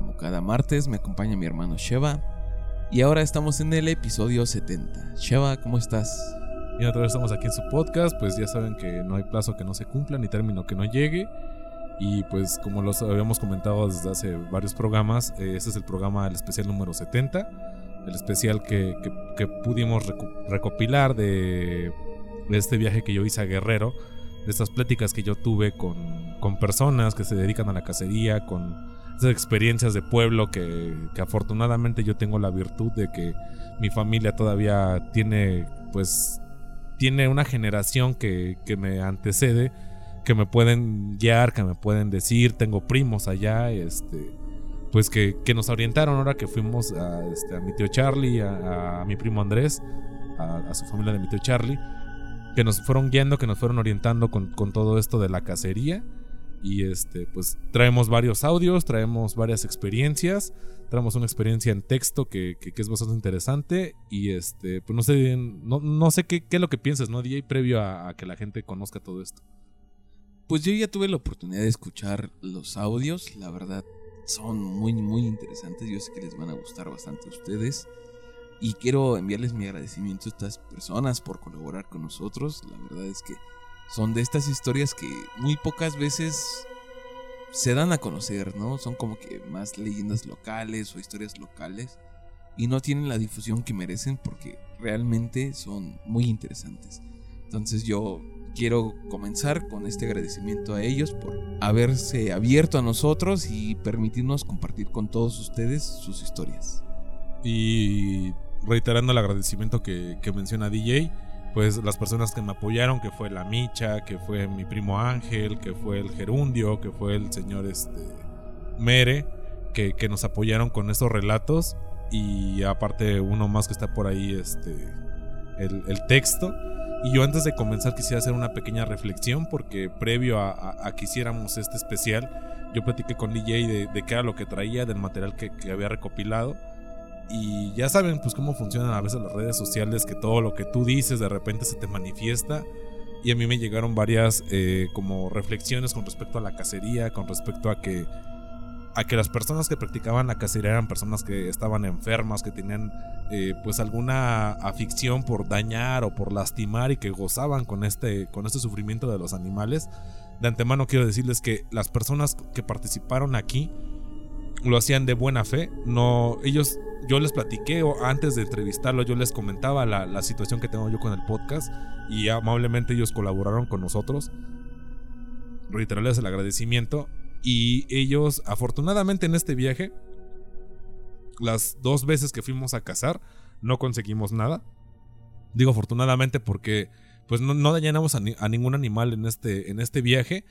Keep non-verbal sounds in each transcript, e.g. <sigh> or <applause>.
Como cada martes me acompaña mi hermano Sheva y ahora estamos en el episodio 70. Sheva, ¿cómo estás? Y otra vez estamos aquí en su podcast, pues ya saben que no hay plazo que no se cumpla ni término que no llegue. Y pues como los habíamos comentado desde hace varios programas, eh, este es el programa, el especial número 70, el especial que, que- pudimos recopilar de, de este viaje que yo hice a Guerrero, de estas pláticas que yo tuve con, con personas que se dedican a la cacería, con esas experiencias de pueblo que, que afortunadamente yo tengo la virtud de que mi familia todavía tiene pues tiene una generación que, que me antecede, que me pueden guiar, que me pueden decir, tengo primos allá, este, pues que, que nos orientaron ahora que fuimos a, este, a mi tío Charlie, a, mi primo Andrés, a, a su familia de mi tío Charlie, que nos fueron guiando, que nos fueron orientando con, con todo esto de la cacería. Y este, pues traemos varios audios, traemos varias experiencias, traemos una experiencia en texto que, que- es bastante interesante. Y este, pues no sé, no, no sé qué, qué es lo que piensas, ¿no, DJ? Previo a, a que la gente conozca todo esto. Pues yo ya tuve la oportunidad de escuchar los audios, la verdad son muy muy interesantes, yo sé que les van a gustar bastante a ustedes y quiero enviarles mi agradecimiento a estas personas por colaborar con nosotros, la verdad es que son de estas historias que muy pocas veces se dan a conocer, ¿no? Son como que más leyendas locales o historias locales y no tienen la difusión que merecen porque realmente son muy interesantes. Entonces yo quiero comenzar con este agradecimiento a ellos por haberse abierto a nosotros y permitirnos compartir con todos ustedes sus historias. Y reiterando el agradecimiento que, menciona DJ, pues las personas que me apoyaron, que fue la Micha, que fue mi primo Ángel, que fue el Gerundio, que fue el señor este, Mere, que, que nos apoyaron con estos relatos. Y aparte uno más que está por ahí, este, el, el texto. Y yo antes de comenzar quisiera hacer una pequeña reflexión porque previo a, que hiciéramos este especial, yo platiqué con DJ de, de qué era lo que traía, del material que, que había recopilado. Y ya saben pues cómo funcionan a veces las redes sociales, que todo lo que tú dices de repente se te manifiesta. Y a mí me llegaron varias eh, como reflexiones con respecto a la cacería, con respecto a que a que las personas que practicaban la cacería eran personas que estaban enfermas, que tenían eh, pues alguna afición por dañar o por lastimar y que gozaban con este, con este sufrimiento de los animales. De antemano quiero decirles que las personas que participaron aquí lo hacían de buena fe. No, ellos, yo les platiqué o antes de entrevistarlo, yo les comentaba la, la situación que tengo yo con el podcast y amablemente ellos colaboraron con nosotros. Reiterarles el agradecimiento y ellos, afortunadamente en este viaje, las dos veces que fuimos a cazar, no conseguimos nada. Digo afortunadamente porque pues no, no dañamos a, a ningún animal en este, en este viaje,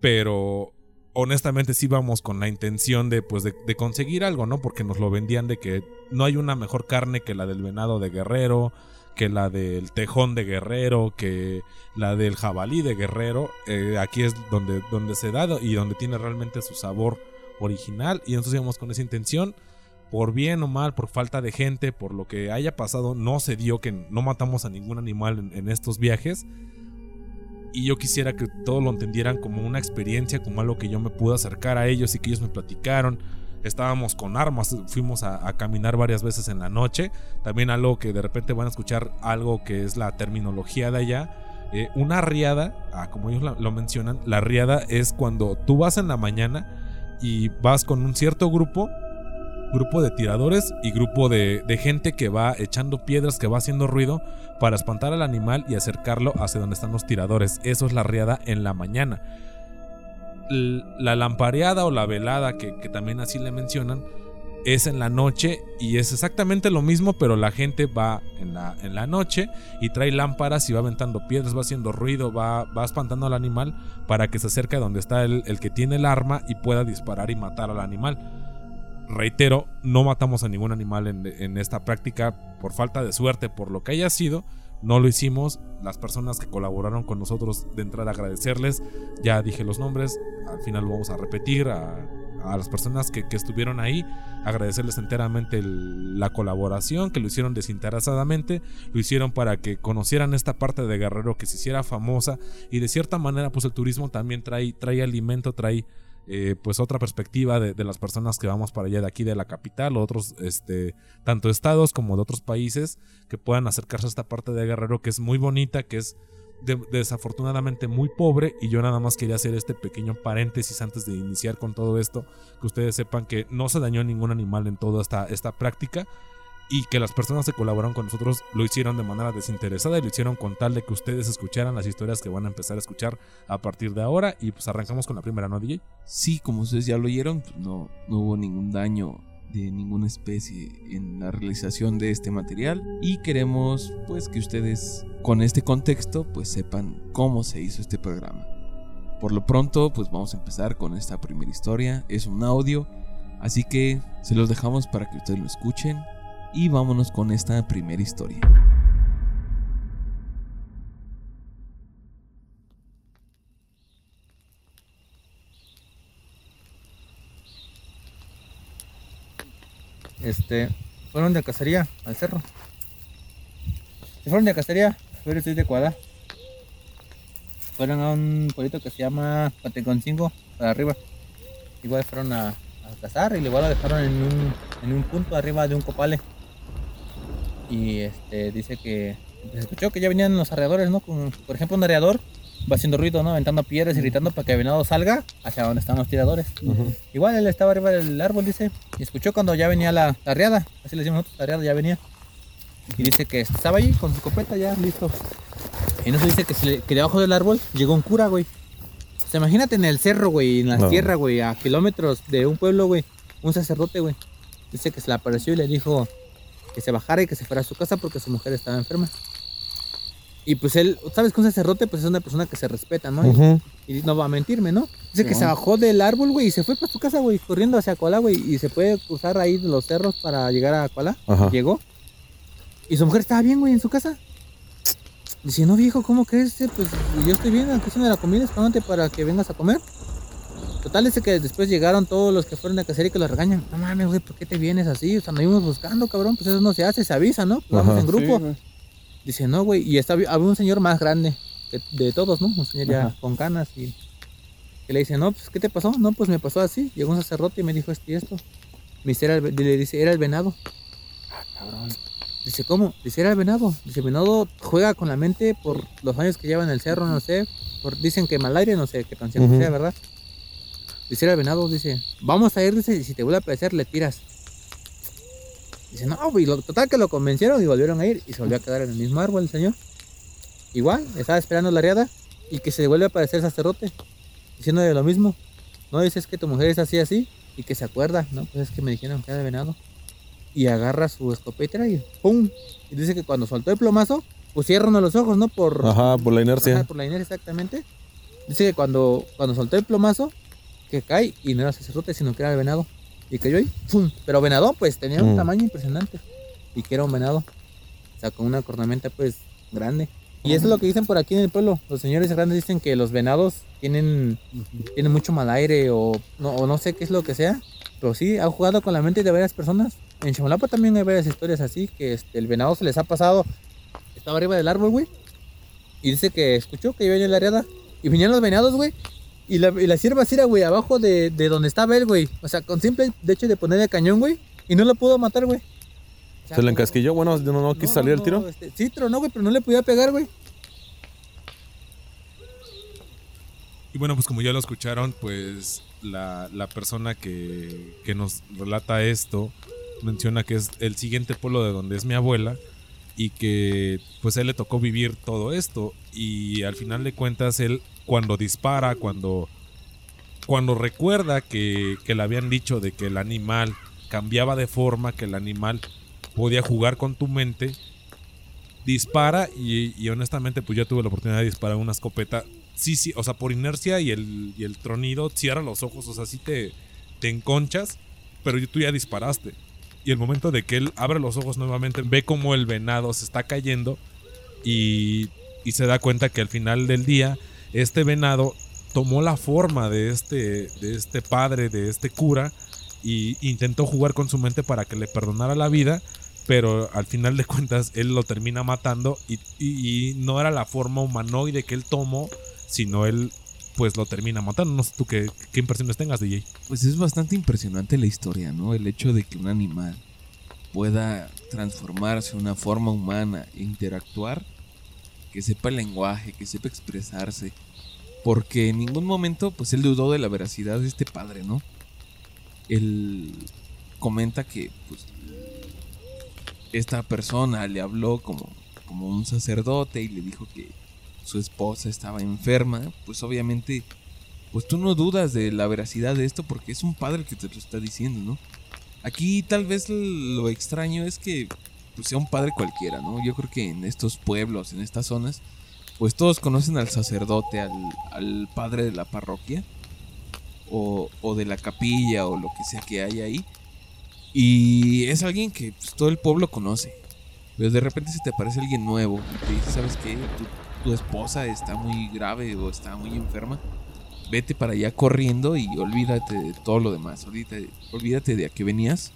pero honestamente sí vamos con la intención de pues de, conseguir algo, ¿no? Porque nos lo vendían de que no hay una mejor carne que la del venado de guerrero, que la del tejón de guerrero, que la del jabalí de guerrero. Eh, aquí es donde, donde se da y donde tiene realmente su sabor original. Y nosotros íbamos con esa intención. Por bien o mal, por falta de gente, por lo que haya pasado, no se dio que no matamos a ningún animal en estos viajes. Y yo quisiera que todos lo entendieran como una experiencia, como algo que yo me pude acercar a ellos y que ellos me platicaron. Estábamos con armas, fuimos a, caminar varias veces en la noche. También algo que de repente van a escuchar algo que es la terminología de allá. Eh, una riada, ah, como ellos lo mencionan, la riada es cuando tú vas en la mañana y vas con un cierto grupo, grupo de tiradores y grupo de, gente que va echando piedras, que va haciendo ruido para espantar al animal y acercarlo hacia donde están los tiradores. Eso es la riada en la mañana. La lampareada o la velada, que, también así le mencionan, es en la noche y es exactamente lo mismo, pero la gente va en la, noche y trae lámparas y va aventando piedras, va haciendo ruido, va, va espantando al animal para que se acerque a donde está el que tiene el arma y pueda disparar y matar al animal. Reitero, no matamos a ningún animal en, esta práctica por falta de suerte, por lo que haya sido. No lo hicimos. Las personas que colaboraron con nosotros de entrada agradecerles. Ya dije los nombres. Al final lo vamos a repetir. A, las personas que, estuvieron ahí. Agradecerles enteramente la colaboración. Que lo hicieron desinteresadamente. Lo hicieron para que conocieran esta parte de Guerrero. Que se hiciera famosa. Y de cierta manera pues el turismo también trae, trae alimento. Trae eh, pues otra perspectiva de, las personas que vamos para allá de aquí de la capital o otros este tanto estados como de otros países que puedan acercarse a esta parte de Guerrero que es muy bonita que es de, desafortunadamente muy pobre. Y yo nada más quería hacer este pequeño paréntesis antes de iniciar con todo esto que ustedes sepan que no se dañó ningún animal en toda esta, esta práctica y que las personas que colaboraron con nosotros lo hicieron de manera desinteresada y lo hicieron con tal de que ustedes escucharan las historias que van a empezar a escuchar a partir de ahora y pues arrancamos con la primera, ¿no, DJ? Sí, como ustedes ya lo oyeron, pues no, no hubo ningún daño de ninguna especie en la realización de este material y queremos pues que ustedes con este contexto pues sepan cómo se hizo este programa. Por lo pronto pues vamos a empezar con esta primera historia, es un audio, así que se los dejamos para que ustedes lo escuchen y vámonos con esta primera historia. Este, fueron de cacería al cerro. Se fueron de cacería, pero estoy de Cuadra. Fueron a un pueblito que se llama Pateconcingo, para arriba. Igual fueron a, cazar y igual lo dejaron en un, en un punto arriba de un copale y este dice que se escuchó que ya venían los arreadores, ¿no? Como, por ejemplo, un arreador va haciendo ruido, ¿no? Aventando piedras y gritando para que el venado salga hacia donde están los tiradores. Uh -huh. Igual él estaba arriba del árbol, dice, y escuchó cuando ya venía la, la arreada, así le decimos nosotros, la arreada ya venía. Y dice que estaba allí con su escopeta ya listo. Y no se dice que, se le, que debajo del árbol llegó un cura, güey. O sea, imagínate en el cerro, güey, en la no. tierra, güey, a kilómetros de un pueblo, güey, un sacerdote, güey. Dice que se le apareció y le dijo, que se bajara y que se fuera a su casa porque su mujer estaba enferma. Y pues él, ¿sabes que un sacerdote pues es una persona que se respeta, ¿no? Uh -huh. y, y, no va a mentirme, ¿no? Dice que se bajó del árbol, güey, y se fue para su casa, güey, corriendo hacia Coalá, güey, y se puede cruzar ahí los cerros para llegar a Coalá. Llegó. Y su mujer estaba bien, güey, en su casa. Dice, no, viejo, ¿cómo crees? Pues yo estoy bien, aquí de la comida, esperándote para que vengas a comer. Total, dice que después llegaron todos los que fueron de cacería y que los regañan. No mames, güey, ¿por qué te vienes así? O sea, nos íbamos buscando, cabrón. Pues eso no se hace, se avisa, ¿no? Vamos en grupo. Sí, dice, no, güey. Y está, había un señor más grande que de todos, ¿no? Un señor ya con canas y que le dice, no, pues, ¿qué te pasó? No, pues me pasó así. Llegó un sacerdote y me dijo esto y esto. Me dice, era el, le dice, era el venado. Ah, cabrón. Dice, ¿cómo? Dice, era el venado. Dice, el venado juega con la mente por los años que lleva en el cerro, no sé. Por, dicen que mal aire, no sé qué canción uh -huh. sea, ¿verdad? Dice el venado, dice, vamos a ir, dice, y si te vuelve a aparecer, le tiras. Dice, no, güey, total que lo convencieron y volvieron a ir y se volvió a quedar en el mismo árbol el señor. Igual, estaba esperando la riada y que se vuelve a aparecer el sacerdote, diciéndole lo mismo. No, dices que tu mujer es así, así, y que se acuerda, ¿no? Pues es que me dijeron que era de venado. Y agarra su escopeta y ¡pum! Y dice que cuando soltó el plomazo, pues cierran los ojos, ¿no? Por, Ajá, por la inercia. Ajá, por la inercia, exactamente. Dice que cuando, cuando soltó el plomazo, que cae y no era sacerdote, sino que era el venado. Y cayó ahí, ¡pum! Pero venado, pues tenía un mm. tamaño impresionante. Y que era un venado. O sea, con una cornamenta, pues, grande. Y eso es lo que dicen por aquí en el pueblo. Los señores grandes dicen que los venados tienen, tienen mucho mal aire o no, o no sé qué es lo que sea. Pero sí, ha jugado con la mente de varias personas. En Chamalapa también hay varias historias así, que este, el venado se les ha pasado. Estaba arriba del árbol, güey. Y dice que escuchó que iba en la areada. Y venían los venados, güey. Y la, y la sierva era, güey, abajo de, de, donde estaba él, güey. O sea, con simple de hecho de ponerle el cañón, güey. Y no lo pudo matar, güey. O sea, ¿Se le encasquilló? Bueno, no, no, no quiso salir el tiro. Este, sí, tronó, güey, pero no le podía pegar, güey. Y bueno, pues como ya lo escucharon, pues la, la persona que, que nos relata esto menciona que es el siguiente pueblo de donde es mi abuela y que pues a él le tocó vivir todo esto y al final de cuentas él cuando dispara, cuando, cuando recuerda que, que, le habían dicho de que el animal cambiaba de forma, que el animal podía jugar con tu mente, dispara y, honestamente pues yo tuve la oportunidad de disparar una escopeta, sí, sí, o sea, por inercia y el, y el tronido, cierra los ojos, o sea, sí te, te enconchas pero tú ya disparaste. Y el momento de que él abre los ojos nuevamente, ve como el venado se está cayendo y, y se da cuenta que al final del día este venado tomó la forma de este, de este padre, de este cura, y intentó jugar con su mente para que le perdonara la vida, pero al final de cuentas él lo termina matando y, no era la forma humanoide que él tomó, sino él pues lo termina matando. No sé tú qué, qué impresiones tengas, DJ. Pues es bastante impresionante la historia, ¿no? El hecho de que un animal pueda transformarse en una forma humana e interactuar, que sepa el lenguaje, que sepa expresarse, porque en ningún momento pues él dudó de la veracidad de este padre, ¿no? Él comenta que pues esta persona le habló como, como un sacerdote y le dijo que su esposa estaba enferma, pues obviamente, pues tú no dudas de la veracidad de esto porque es un padre que te lo está diciendo, ¿no? Aquí tal vez lo extraño es que pues, sea un padre cualquiera, ¿no? Yo creo que en estos pueblos, en estas zonas, pues todos conocen al sacerdote, al, padre de la parroquia, o, o, de la capilla, o lo que sea que haya ahí. Y es alguien que pues, todo el pueblo conoce. Pero de repente se te aparece alguien nuevo y te dice, ¿sabes qué? tu esposa está muy grave o está muy enferma, vete para allá corriendo y olvídate de todo lo demás. Olvídate, olvídate de a qué venías.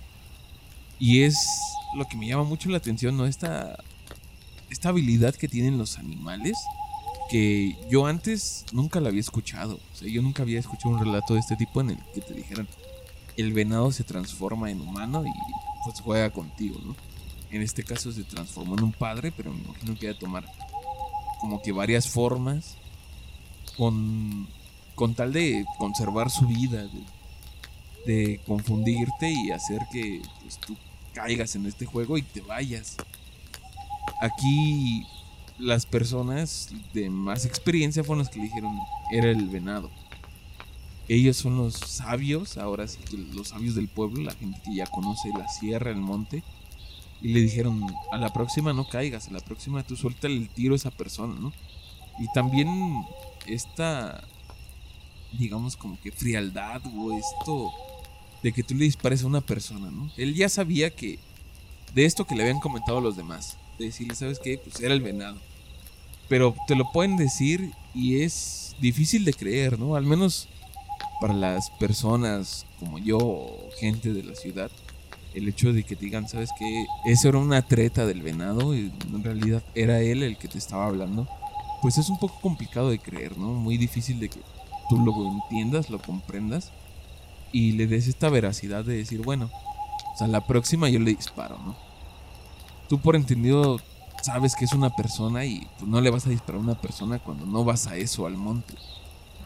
Y es lo que me llama mucho la atención, ¿no? Esta, esta habilidad que tienen los animales que yo antes nunca la había escuchado. O sea, yo nunca había escuchado un relato de este tipo en el que te dijeran el venado se transforma en humano y pues juega contigo, ¿no? En este caso se transformó en un padre, pero me imagino que iba a tomar como que varias formas con, con tal de conservar su vida, de, confundirte y hacer que pues, tú caigas en este juego y te vayas. Aquí las personas de más experiencia fueron las que le dijeron era el venado. Ellos son los sabios, ahora sí los sabios del pueblo, la gente que ya conoce la sierra, el monte y le dijeron, a la próxima no caigas, a la próxima tú suelta el tiro a esa persona, ¿no? Y también esta, digamos como que frialdad o esto de que tú le dispares a una persona, ¿no? Él ya sabía que de esto que le habían comentado los demás, de decirle, ¿sabes qué? Pues era el venado. Pero te lo pueden decir y es difícil de creer, ¿no? Al menos para las personas como yo, gente de la ciudad el hecho de que digan, ¿sabes qué? Eso era una treta del venado y en realidad era él el que te estaba hablando, pues es un poco complicado de creer, ¿no? Muy difícil de que tú lo entiendas, lo comprendas y le des esta veracidad de decir, bueno, o sea, la próxima yo le disparo, ¿no? Tú por entendido sabes que es una persona y pues no le vas a disparar a una persona cuando no vas a eso, al monte.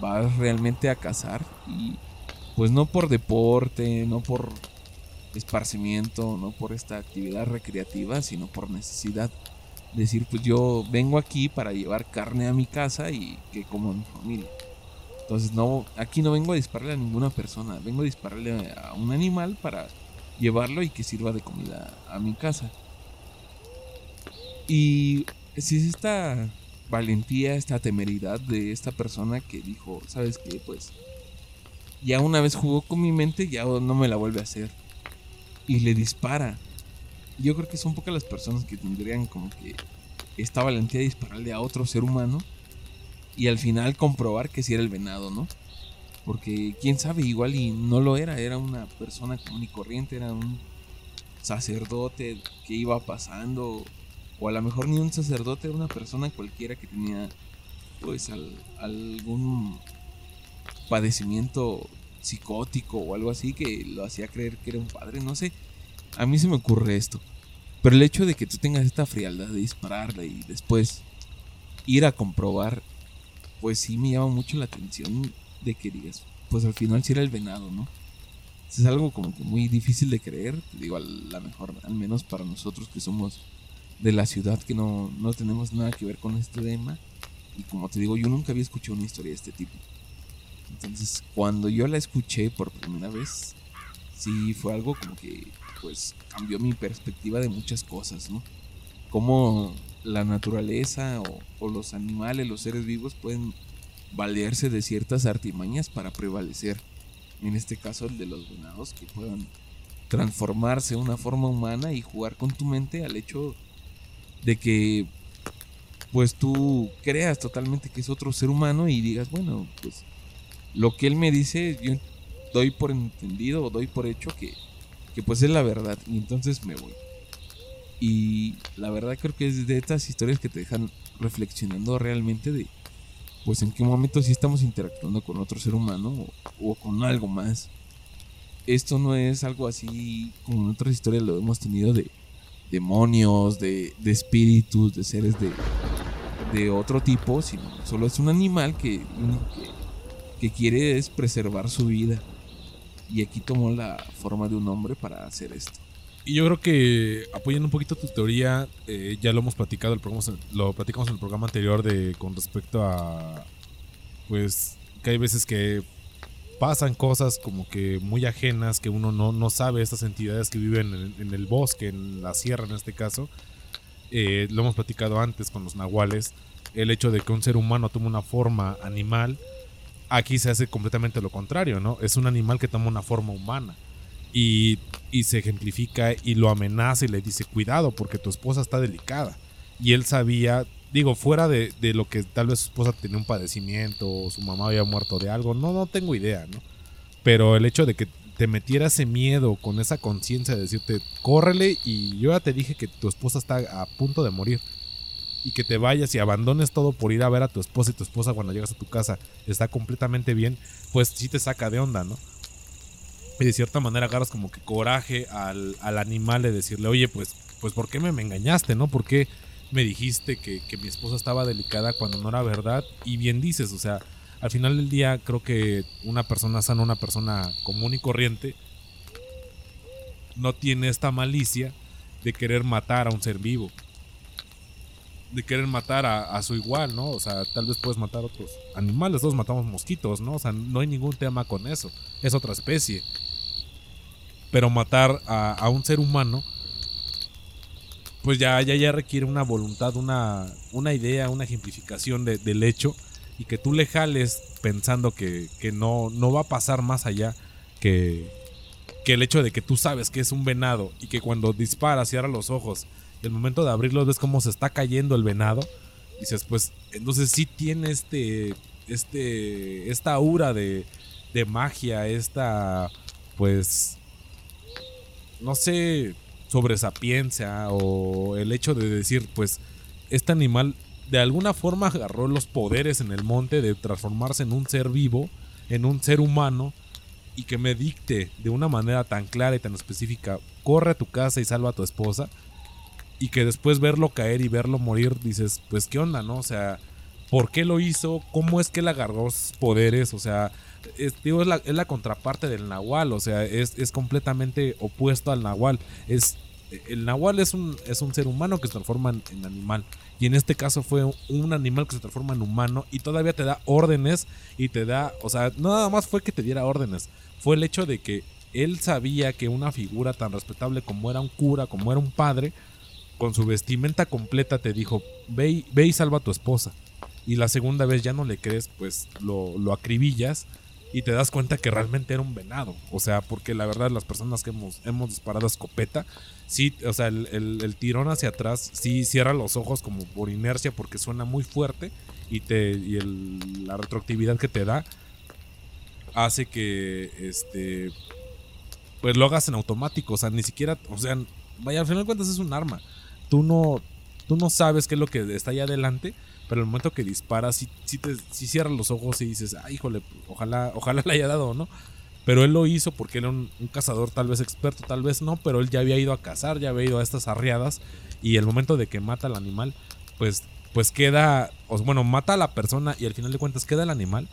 Vas realmente a cazar y pues no por deporte, no por esparcimiento, no por esta actividad recreativa, sino por necesidad. Decir, pues yo vengo aquí para llevar carne a mi casa y que como mi familia. Entonces no, aquí no vengo a dispararle a ninguna persona, vengo a dispararle a un animal para llevarlo y que sirva de comida a mi casa. Y si es esta valentía, esta temeridad de esta persona que dijo, ¿sabes qué? Pues ya una vez jugó con mi mente, ya no me la vuelve a hacer y le dispara. Yo creo que son pocas las personas que tendrían como que esta valentía de dispararle a otro ser humano y al final comprobar que si era el venado, ¿no? Porque quién sabe, igual y no lo era, era una persona común y corriente, era un sacerdote que iba pasando, o a lo mejor ni un sacerdote, era una persona cualquiera que tenía pues algún padecimiento psicótico o algo así que lo hacía creer que era un padre, no sé. A mí se me ocurre esto. Pero el hecho de que tú tengas esta frialdad de dispararle y después ir a comprobar, pues sí me llama mucho la atención de que digas, pues al final sí era el venado, ¿no? Es algo como que muy difícil de creer, digo, a lo mejor, al menos para nosotros que somos de la ciudad, que no, no tenemos nada que ver con este tema. Y como te digo, yo nunca había escuchado una historia de este tipo. Entonces, cuando yo la escuché por primera vez, sí fue algo como que, pues, cambió mi perspectiva de muchas cosas, ¿no? Cómo la naturaleza o, los animales, los seres vivos pueden valerse de ciertas artimañas para prevalecer. en este caso el de los venados, que puedan transformarse en una forma humana y jugar con tu mente al hecho de que pues tú creas totalmente que es otro ser humano y digas, bueno, pues lo que él me dice, yo doy por entendido o doy por hecho que, que pues es la verdad y entonces me voy. Y la verdad creo que es de estas historias que te dejan reflexionando realmente de pues en qué momento sí estamos interactuando con otro ser humano o, con algo más. Esto no es algo así como en otras historias lo hemos tenido de demonios, de, espíritus, de seres de, de otro tipo, sino solo es un animal que, que, quiere es preservar su vida. Y aquí tomó la forma de un hombre para hacer esto. Y yo creo que apoyando un poquito tu teoría, eh, ya lo hemos platicado, el lo platicamos en el programa anterior de con respecto a pues que hay veces que pasan cosas como que muy ajenas que uno no, no sabe estas entidades que viven en, el bosque, en la sierra en este caso. Eh, lo hemos platicado antes con los nahuales, el hecho de que un ser humano tome una forma animal, aquí se hace completamente lo contrario, ¿no? Es un animal que toma una forma humana y, se ejemplifica y lo amenaza y le dice, cuidado porque tu esposa está delicada. Y él sabía, digo, fuera de, lo que tal vez su esposa tenía un padecimiento o su mamá había muerto de algo, no, no tengo idea, ¿no? Pero el hecho de que te metiera ese miedo con esa conciencia de decirte, córrele y yo ya te dije que tu esposa está a punto de morir. Y que te vayas y abandones todo por ir a ver a tu esposa y tu esposa cuando llegas a tu casa está completamente bien, pues sí te saca de onda, ¿no? Y de cierta manera agarras como que coraje al, animal de decirle, oye, pues, pues ¿por qué me, me engañaste, no? ¿Por qué me dijiste que, mi esposa estaba delicada cuando no era verdad? Y bien dices, o sea, al final del día creo que una persona sana, una persona común y corriente, no tiene esta malicia de querer matar a un ser vivo. De querer matar a, a, su igual, ¿no? O sea, tal vez puedes matar a otros animales, todos matamos mosquitos, ¿no? O sea, no hay ningún tema con eso. Es otra especie. Pero matar a, un ser humano, pues ya, ya, ya requiere una voluntad, una, una idea, una ejemplificación del hecho. Y que tú le jales pensando que, no, no va a pasar más allá que, que el hecho de que tú sabes que es un venado y que cuando dispara, cierra los ojos y el momento de abrirlos ves cómo se está cayendo el venado. Dices, pues entonces sí tiene este, este, esta aura de, de magia, esta, pues, no sé, sobre sapiencia o el hecho de decir, pues, este animal de alguna forma agarró los poderes en el monte de transformarse en un ser vivo, en un ser humano, y que me dicte de una manera tan clara y tan específica, corre a tu casa y salva a tu esposa, y que después verlo caer y verlo morir, dices, pues qué onda, ¿no? O sea, ¿por qué lo hizo? ¿Cómo es que él agarró sus poderes? O sea, es, digo, es, la, contraparte del nahual, o sea, es, completamente opuesto al nahual. Es, el nahual es un, es un ser humano que se transforma en, animal. Y en este caso fue un animal que se transforma en humano y todavía te da órdenes y te da, o sea, no nada más fue que te diera órdenes, fue el hecho de que él sabía que una figura tan respetable como era un cura, como era un padre, con su vestimenta completa te dijo, ve, ve y salva a tu esposa. Y la segunda vez ya no le crees, pues lo, lo acribillas y te das cuenta que realmente era un venado. O sea, porque la verdad las personas que hemos, hemos disparado escopeta, sí, o sea, el, tirón hacia atrás sí cierra los ojos como por inercia porque suena muy fuerte y, te, y la retroactividad que te da hace que, este, pues lo hagas en automático. O sea, ni siquiera, o sea, vaya, al final de cuentas es un arma. Tú no, tú no sabes qué es lo que está ahí adelante pero el momento que disparas, si sí, te, cierras los ojos y dices, ah, híjole, ojalá, ojalá le haya dado, ¿no? Pero él lo hizo porque era un, cazador tal vez experto, tal vez no, pero él ya había ido a cazar, ya había ido a estas arriadas y el momento de que mata al animal, pues, pues queda, o, bueno, mata a la persona y al final de cuentas queda el animal.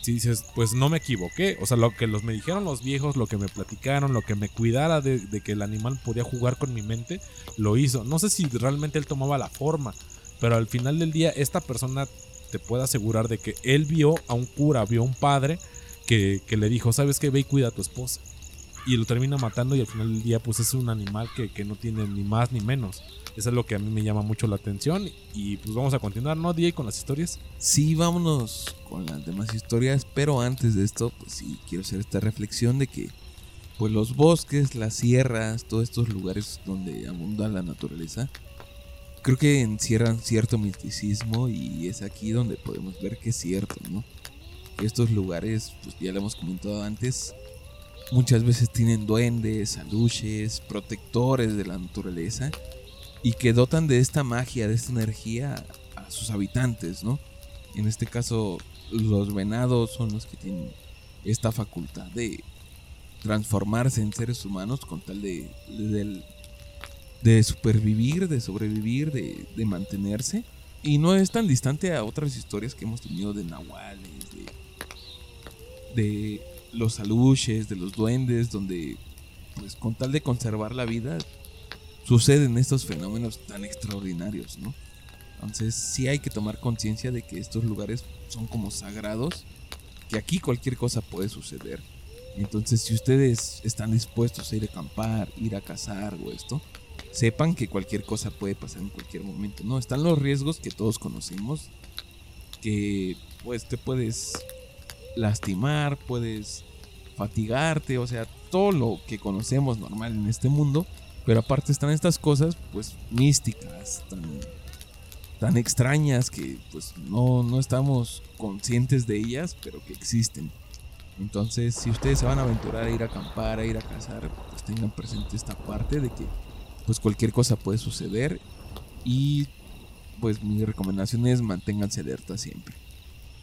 Si dices, pues no me equivoqué, o sea, lo que los me dijeron los viejos, lo que me platicaron, lo que me cuidara de que el animal podía jugar con mi mente, lo hizo. No sé si realmente él tomaba la forma, pero al final del día, esta persona te puede asegurar de que él vio a un cura, vio a un padre que, le dijo, ¿sabes qué? Ve y cuida a tu esposa. y lo termina matando y al final del día pues es un animal que, que no tiene ni más ni menos. Eso es lo que a mí me llama mucho la atención y pues vamos a continuar, ¿no, DJ, con las historias? Sí, vámonos con las demás historias, pero antes de esto, pues sí, quiero hacer esta reflexión de que pues los bosques, las sierras, todos estos lugares donde abunda la naturaleza, creo que encierran cierto misticismo y es aquí donde podemos ver que es cierto, ¿no? Estos lugares, pues ya lo hemos comentado antes, muchas veces tienen duendes, aluches, protectores de la naturaleza y que dotan de esta magia, de esta energía a sus habitantes, ¿no? En este caso, los venados son los que tienen esta facultad de transformarse en seres humanos con tal de supervivir, de sobrevivir, de, de, mantenerse. Y no es tan distante a otras historias que hemos tenido de nahuales, de, de los aluches, de los duendes, donde pues con tal de conservar la vida suceden estos fenómenos tan extraordinarios, ¿no? Entonces sí hay que tomar conciencia de que estos lugares son como sagrados, que aquí cualquier cosa puede suceder entonces, si ustedes están dispuestos a ir a acampar, ir a cazar o esto, sepan que cualquier cosa puede pasar en cualquier momento. No, están los riesgos que todos conocemos, que pues te puedes lastimar, puedes fatigarte, o sea, todo lo que conocemos normal en este mundo, pero aparte están estas cosas pues místicas, tan, tan extrañas que pues no, no estamos conscientes de ellas, pero que existen. Entonces, si ustedes se van a aventurar a ir a acampar, a ir a cazar, pues tengan presente esta parte de que pues cualquier cosa puede suceder y pues mi recomendación es manténganse alerta siempre.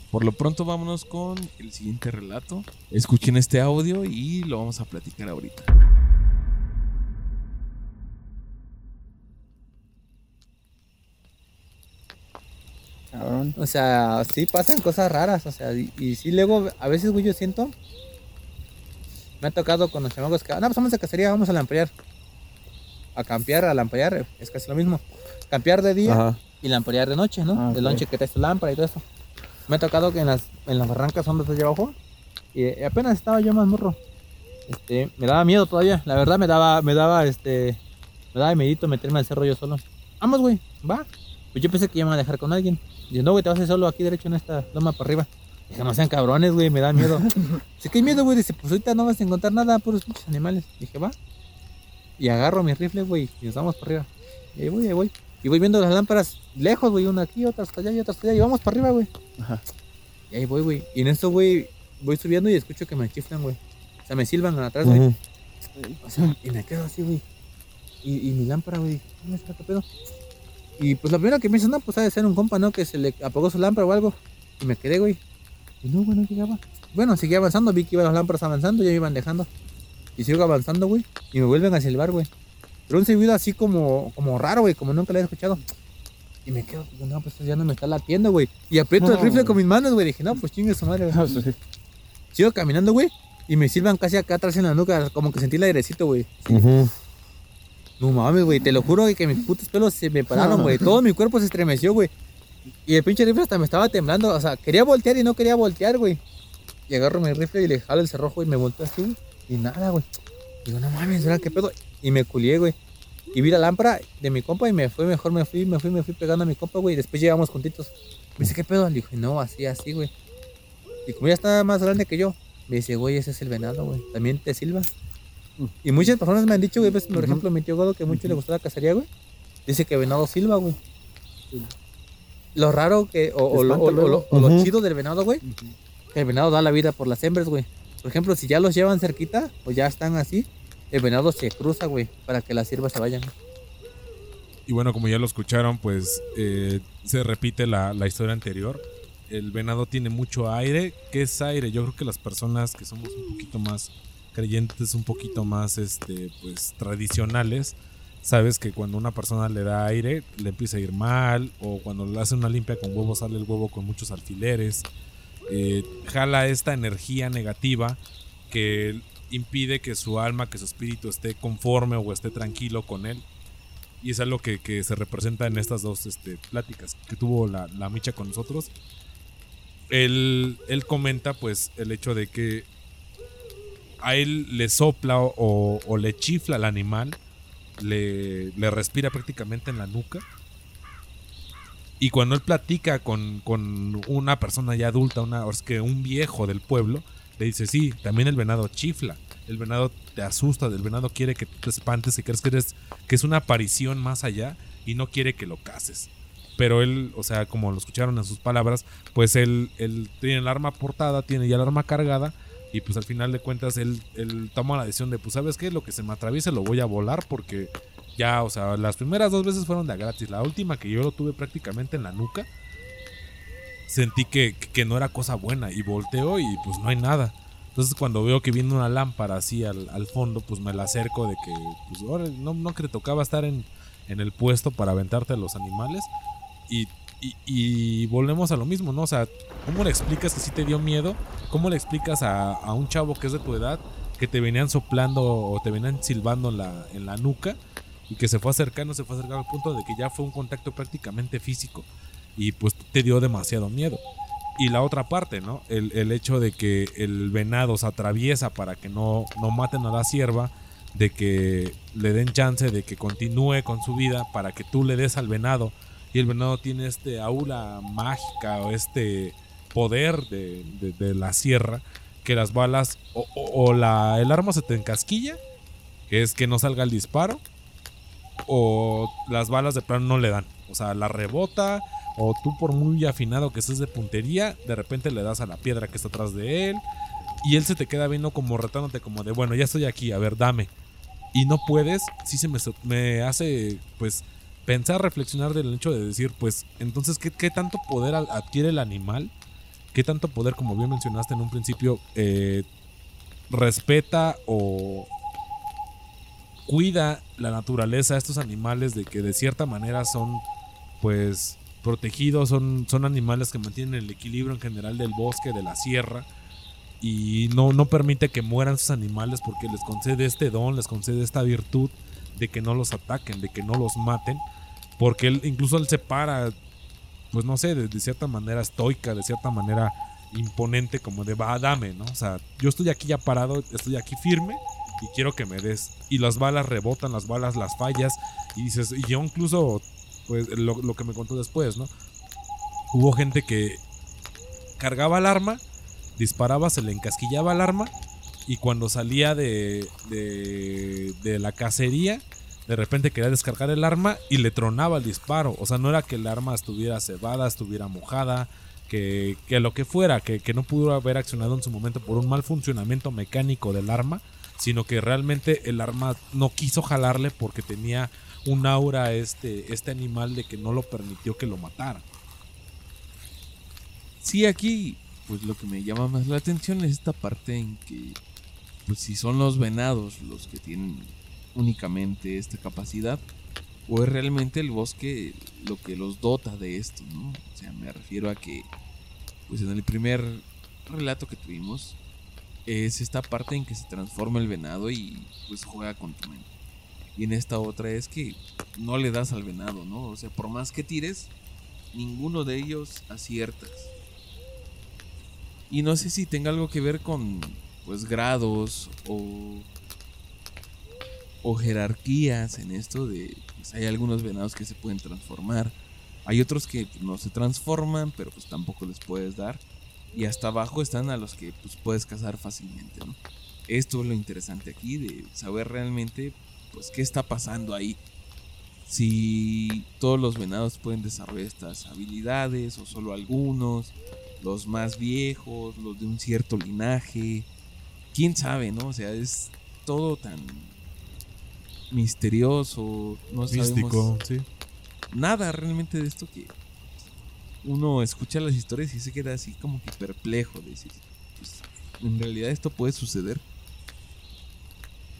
Por lo pronto vámonos con el siguiente relato. Escuchen este audio y lo vamos a platicar ahorita. O sea, sí pasan cosas raras, o sea, y, y sí luego, a veces, güey, yo siento, me ha tocado con los chamacos que, no, pues vamos a cacería, vamos a lampear. A campear, a lampear, es casi lo mismo. Campear de día Ajá. y lampear de noche, ¿no? Ah, De noche que traes tu lámpara y todo eso. Me ha tocado que en las, en las barrancas donde allá abajo, y apenas estaba yo más morro. Este, me daba miedo todavía, la verdad me daba, me daba, este, me daba medito meterme al cerro yo solo. Vamos, güey, va. Pues yo pensé que iban a dejar con alguien. Dije, no, güey, te vas a ir solo aquí derecho en esta loma para arriba. Dije, no sean cabrones, güey, me da miedo. <laughs> Dice, ¿qué miedo, güey? Dice, pues ahorita no vas a encontrar nada, puros pinches animales. Dije, va. Y agarro mi rifle, güey, y nos vamos para arriba. Y ahí voy, ahí voy. Y voy viendo las lámparas lejos, güey, una aquí, otra hasta allá y otra hasta allá. Y vamos para arriba, güey. Ajá. Y ahí voy, güey. Y en esto, güey, voy subiendo y escucho que me chiflan, güey. O sea, me silban atrás, güey. O sea, y me quedo así, güey. Y, y mi lámpara, güey, ¿dónde está qué pedo? Y pues lo primero que pienso, no, pues ha de ser un compa, ¿no? Que se le apagó su lámpara o algo. Y me quedé, güey. Y no, güey, no llegaba. Bueno, seguí avanzando, vi que iban las lámparas avanzando, ya me iban dejando. Y sigo avanzando, güey. Y me vuelven a silbar, güey. Pero un silbido así como, como raro, güey, como nunca lo había escuchado. Y me quedo, no, pues ya no me está latiendo, güey. Y aprieto el rifle con mis manos, güey. Dije, no, pues chingue su madre, güey. <laughs> Sí. Sigo caminando, güey. Y me silban casi acá atrás en la nuca, como que sentí el airecito, güey. No mames, güey, te lo juro güey, que mis putos pelos se me pararon, güey. Todo mi cuerpo se estremeció, güey. Y el pinche rifle hasta me estaba temblando. O sea, quería voltear y no quería voltear, güey. Y agarro mi rifle y le jalo el cerrojo y me volteo así, güey. Y nada, güey. Digo, no mames, ¿verdad qué pedo? Y me culié, güey. Y vi la lámpara de mi compa y me fue mejor, me fui, me fui, me fui pegando a mi compa, güey. Y después llegamos juntitos. Me dice, ¿qué pedo? Le dije, no, así, así, güey. Y como ya está más grande que yo, me dice, güey, ese es el venado, güey. También te silba. Y muchas personas me han dicho, güey, ves, por ejemplo, mi tío Godo, que mucho le gustó la cacería, güey. Dice que venado silba, güey. Lo raro que, o, o lo, o- o lo- chido del venado, güey, que el venado da la vida por las hembras, güey. Por ejemplo, si ya los llevan cerquita o ya están así, el venado se cruza, güey, para que las siervas se vayan. Y bueno, como ya lo escucharon, pues eh, se repite la, la historia anterior. El venado tiene mucho aire. ¿Qué es aire? Yo creo que las personas que somos un poquito más creyentes, un poquito más este, pues, tradicionales, sabes que cuando una persona le da aire, le empieza a ir mal. O cuando le hace una limpia con huevo, sale el huevo con muchos alfileres. Eh, jala esta energía negativa que impide que su alma, que su espíritu esté conforme o esté tranquilo con él. Y es algo que, que se representa en estas dos este, pláticas que tuvo la, la Micha con nosotros. Él, él comenta pues el hecho de que a él le sopla o, o le chifla al animal, le, le respira prácticamente en la nuca. Y cuando él platica con, con una persona ya adulta, una, es que un viejo del pueblo, le dice, sí, también el venado chifla. El venado te asusta, el venado quiere que te espantes y crees que, eres, que es una aparición más allá y no quiere que lo cases. Pero él, o sea, como lo escucharon en sus palabras, pues él, tiene el arma portada, tiene ya el arma cargada y pues al final de cuentas él, él toma la decisión de, pues sabes qué, lo que se me atraviese lo voy a volar porque ya, o sea, las primeras dos veces fueron de gratis. La última que yo lo tuve prácticamente en la nuca, sentí que, que no era cosa buena y volteo y pues no hay nada. Entonces cuando veo que viene una lámpara así al, fondo, pues me la acerco de que, pues no, no que te tocaba estar en, en el puesto para aventarte a los animales. Y, y, y volvemos a lo mismo, ¿no? O sea, ¿cómo le explicas que sí te dio miedo? ¿Cómo le explicas a, a un chavo que es de tu edad que te venían soplando o te venían silbando en la, en la nuca? Y que se fue acercando, se fue acercando al punto de que ya fue un contacto prácticamente físico y pues te dio demasiado miedo. Y la otra parte, ¿no? El, el hecho de que el venado se atraviesa para que no, no maten a la sierva, de que le den chance de que continúe con su vida para que tú le des al venado y el venado tiene este aula mágica o este poder de, de, la sierra que las balas o, o, o la, el arma se te encasquilla, que es que no salga el disparo, o las balas de plano no le dan. O sea, la rebota, o tú por muy afinado que estés de puntería, de repente le das a la piedra que está atrás de él, y él se te queda viendo como retándote como de, bueno, ya estoy aquí, a ver, dame. Y no puedes, sí se me, me hace, pues, pensar, reflexionar del hecho de decir, pues, entonces, ¿qué, qué tanto poder adquiere el animal? ¿Qué tanto poder, como bien mencionaste en un principio, eh, respeta o, cuida la naturaleza, estos animales de que de cierta manera son pues protegidos, son, son animales que mantienen el equilibrio en general del bosque, de la sierra y no, no permite que mueran sus animales porque les concede este don, les concede esta virtud de que no los ataquen, de que no los maten, porque él incluso él se para, pues no sé, de, de cierta manera estoica, de cierta manera imponente, como de va, dame, ¿no? O sea, yo estoy aquí ya parado, estoy aquí firme y quiero que me des. Y las balas rebotan, las balas las fallas. Y dices, y yo incluso, pues lo, que me contó después, ¿no? Hubo gente que cargaba el arma, disparaba, se le encasquillaba el arma. Y cuando salía de, de, de la cacería, de repente quería descargar el arma y le tronaba el disparo. O sea, no era que el arma estuviera cebada, estuviera mojada, que, que lo que fuera, que, que, no pudo haber accionado en su momento por un mal funcionamiento mecánico del arma, sino que realmente el arma no quiso jalarle porque tenía un aura este, este animal de que no lo permitió que lo matara. Sí, aquí pues lo que me llama más la atención es esta parte en que pues si son los venados los que tienen únicamente esta capacidad o es realmente el bosque lo que los dota de esto, ¿no? O sea, me refiero a que pues en el primer relato que tuvimos es esta parte en que se transforma el venado y pues juega con tu mente. Y en esta otra es que no le das al venado, ¿no? O sea, por más que tires, ninguno de ellos aciertas. Y no sé si tenga algo que ver con pues grados o o jerarquías en esto de pues, hay algunos venados que se pueden transformar. Hay otros que no se transforman, pero pues tampoco les puedes dar y hasta abajo están a los que pues, puedes cazar fácilmente, ¿no? Esto es lo interesante aquí de saber realmente pues qué está pasando ahí. Si todos los venados pueden desarrollar estas habilidades o solo algunos, los más viejos, los de un cierto linaje, quién sabe, ¿no? O sea, es todo tan misterioso, no Místico, sabemos sí. nada realmente de esto que uno escucha las historias y se queda así como que perplejo de decir, pues, en realidad esto puede suceder.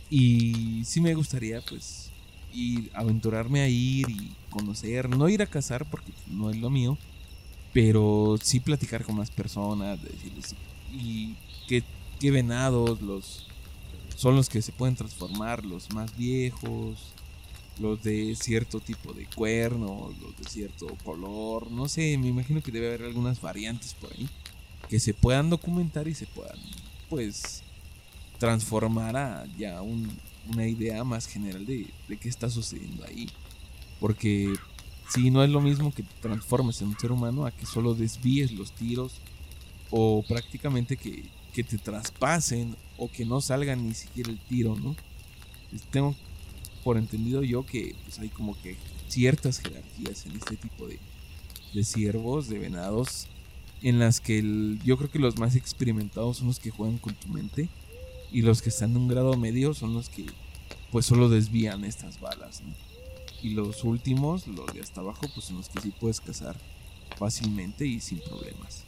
Y sí me gustaría pues ir aventurarme a ir y conocer, no ir a cazar porque no es lo mío, pero sí platicar con más personas, decirles y qué, qué venados los son los que se pueden transformar, los más viejos, los de cierto tipo de cuerno, los de cierto color, no sé, me imagino que debe haber algunas variantes por ahí que se puedan documentar y se puedan, pues, transformara ya una idea más general de, de qué está sucediendo ahí. Porque si no es lo mismo que te transformes en un ser humano a que solo desvíes los tiros o prácticamente que, que te traspasen o que no salga ni siquiera el tiro, ¿no? Tengo por entendido yo que pues, hay como que ciertas jerarquías en este tipo de, de ciervos, de venados, en las que yo creo que los más experimentados son los que juegan con tu mente y los que están en un grado medio son los que pues solo desvían estas balas. Y los últimos, los de hasta abajo, pues son los que sí puedes cazar fácilmente y sin problemas.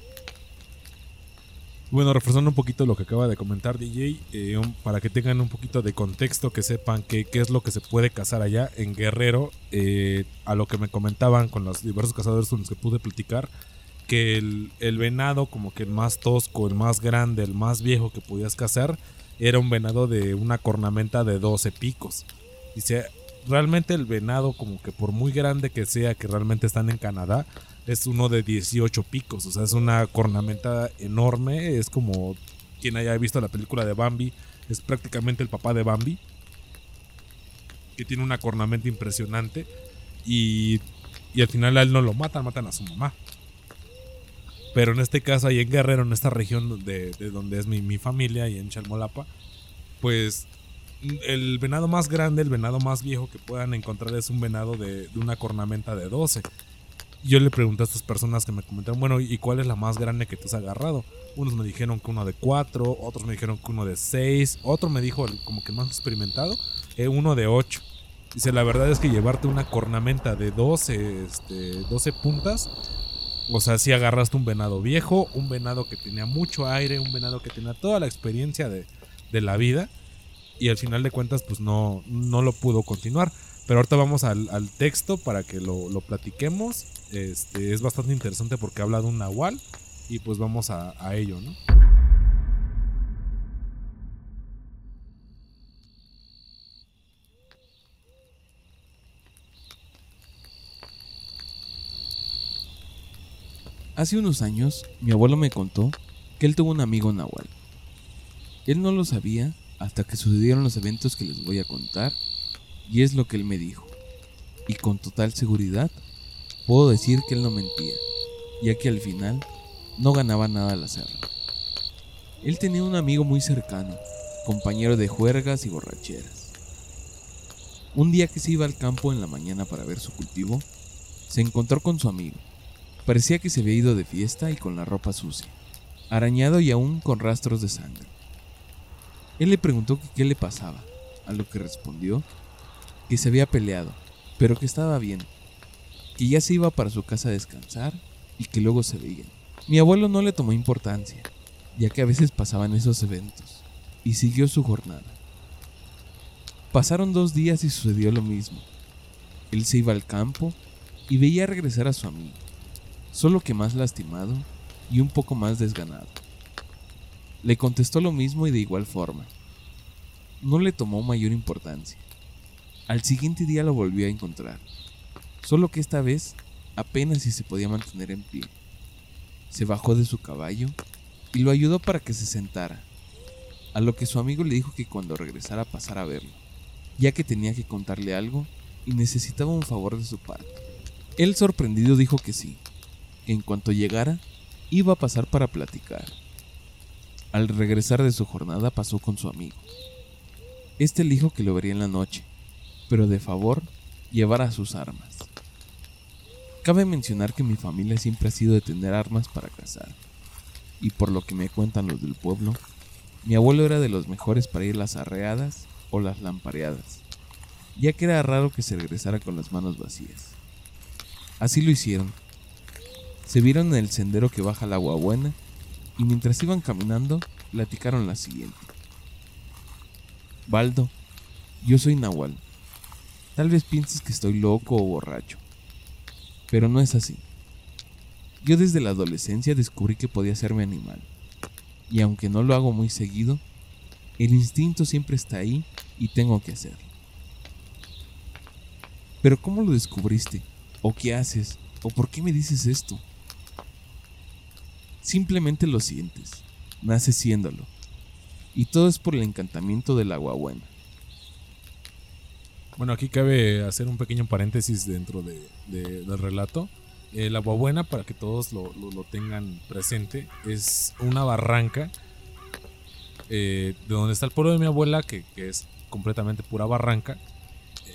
Bueno, reforzando un poquito lo que acaba de comentar DJ, eh, para que tengan un poquito de contexto, que sepan qué es lo que se puede cazar allá en Guerrero, eh, a lo que me comentaban con los diversos cazadores con los que pude platicar, que el, venado como que el más tosco, el más grande, el más viejo que podías cazar, era un venado de una cornamenta de 12 picos. Dice, realmente el venado como que por muy grande que sea, que realmente están en Canadá, es uno de 18 picos, o sea, es una cornamenta enorme, es como quien haya visto la película de Bambi, es prácticamente el papá de Bambi, que tiene una cornamenta impresionante y, y al final a él no lo matan, matan a su mamá. Pero en este caso, ahí en Guerrero, en esta región de, de donde es mi, mi familia, y en Chalmolapa, pues el venado más grande, el venado más viejo que puedan encontrar es un venado de, de una cornamenta de 12 yo le pregunté a estas personas que me comentaron, bueno, ¿y cuál es la más grande que te has agarrado? Unos me dijeron que uno de cuatro, otros me dijeron que uno de seis, otro me dijo, como que más experimentado, eh, uno de ocho. Dice, la verdad es que llevarte una cornamenta de 12, este, 12 puntas, o sea, si agarraste un venado viejo, un venado que tenía mucho aire, un venado que tenía toda la experiencia de, de la vida, y al final de cuentas, pues no, no lo pudo continuar. Pero ahorita vamos al, texto para que lo, platiquemos. Este, es bastante interesante porque habla de un nahual y pues vamos a, ello, ¿no? Hace unos años, mi abuelo me contó que él tuvo un amigo nahual. Él no lo sabía hasta que sucedieron los eventos que les voy a contar y es lo que él me dijo. Y con total seguridad puedo decir que él no mentía, ya que al final no ganaba nada al hacerlo. Él tenía un amigo muy cercano, compañero de juergas y borracheras. Un día que se iba al campo en la mañana para ver su cultivo, se encontró con su amigo. Parecía que se había ido de fiesta y con la ropa sucia, arañado y aún con rastros de sangre. Él le preguntó qué le pasaba, a lo que respondió que se había peleado, pero que estaba bien, que ya se iba para su casa a descansar y que luego se veían. Mi abuelo no le tomó importancia, ya que a veces pasaban esos eventos, y siguió su jornada. Pasaron dos días y sucedió lo mismo. Él se iba al campo y veía regresar a su amigo, solo que más lastimado y un poco más desganado. Le contestó lo mismo y de igual forma. No le tomó mayor importancia. Al siguiente día lo volvió a encontrar, solo que esta vez apenas si se podía mantener en pie. Se bajó de su caballo y lo ayudó para que se sentara, a lo que su amigo le dijo que cuando regresara pasara a verlo, ya que tenía que contarle algo y necesitaba un favor de su parte. Él sorprendido dijo que sí, que en cuanto llegara iba a pasar para platicar. Al regresar de su jornada pasó con su amigo. Este le dijo que lo vería en la noche, pero de favor llevara sus armas. Cabe mencionar que mi familia siempre ha sido de tener armas para cazar, y por lo que me cuentan los del pueblo, mi abuelo era de los mejores para ir las arreadas o las lampareadas, ya que era raro que se regresara con las manos vacías. Así lo hicieron. Se vieron en el sendero que baja al agua buena y mientras iban caminando platicaron la siguiente. Baldo, yo soy Nahual Tal vez pienses que estoy loco o borracho, pero no es así. Yo desde la adolescencia descubrí que podía mi animal, y aunque no lo hago muy seguido, el instinto siempre está ahí y tengo que hacerlo. Pero ¿cómo lo descubriste? ¿O qué haces? ¿O por qué me dices esto? Simplemente lo sientes, naces siéndolo. Y todo es por el encantamiento del agua buena. Bueno, aquí cabe hacer un pequeño paréntesis dentro de, de- del relato. El agua buena, para que todos lo, tengan presente, es una barranca eh, de donde está el pueblo de mi abuela, que, que es completamente pura barranca.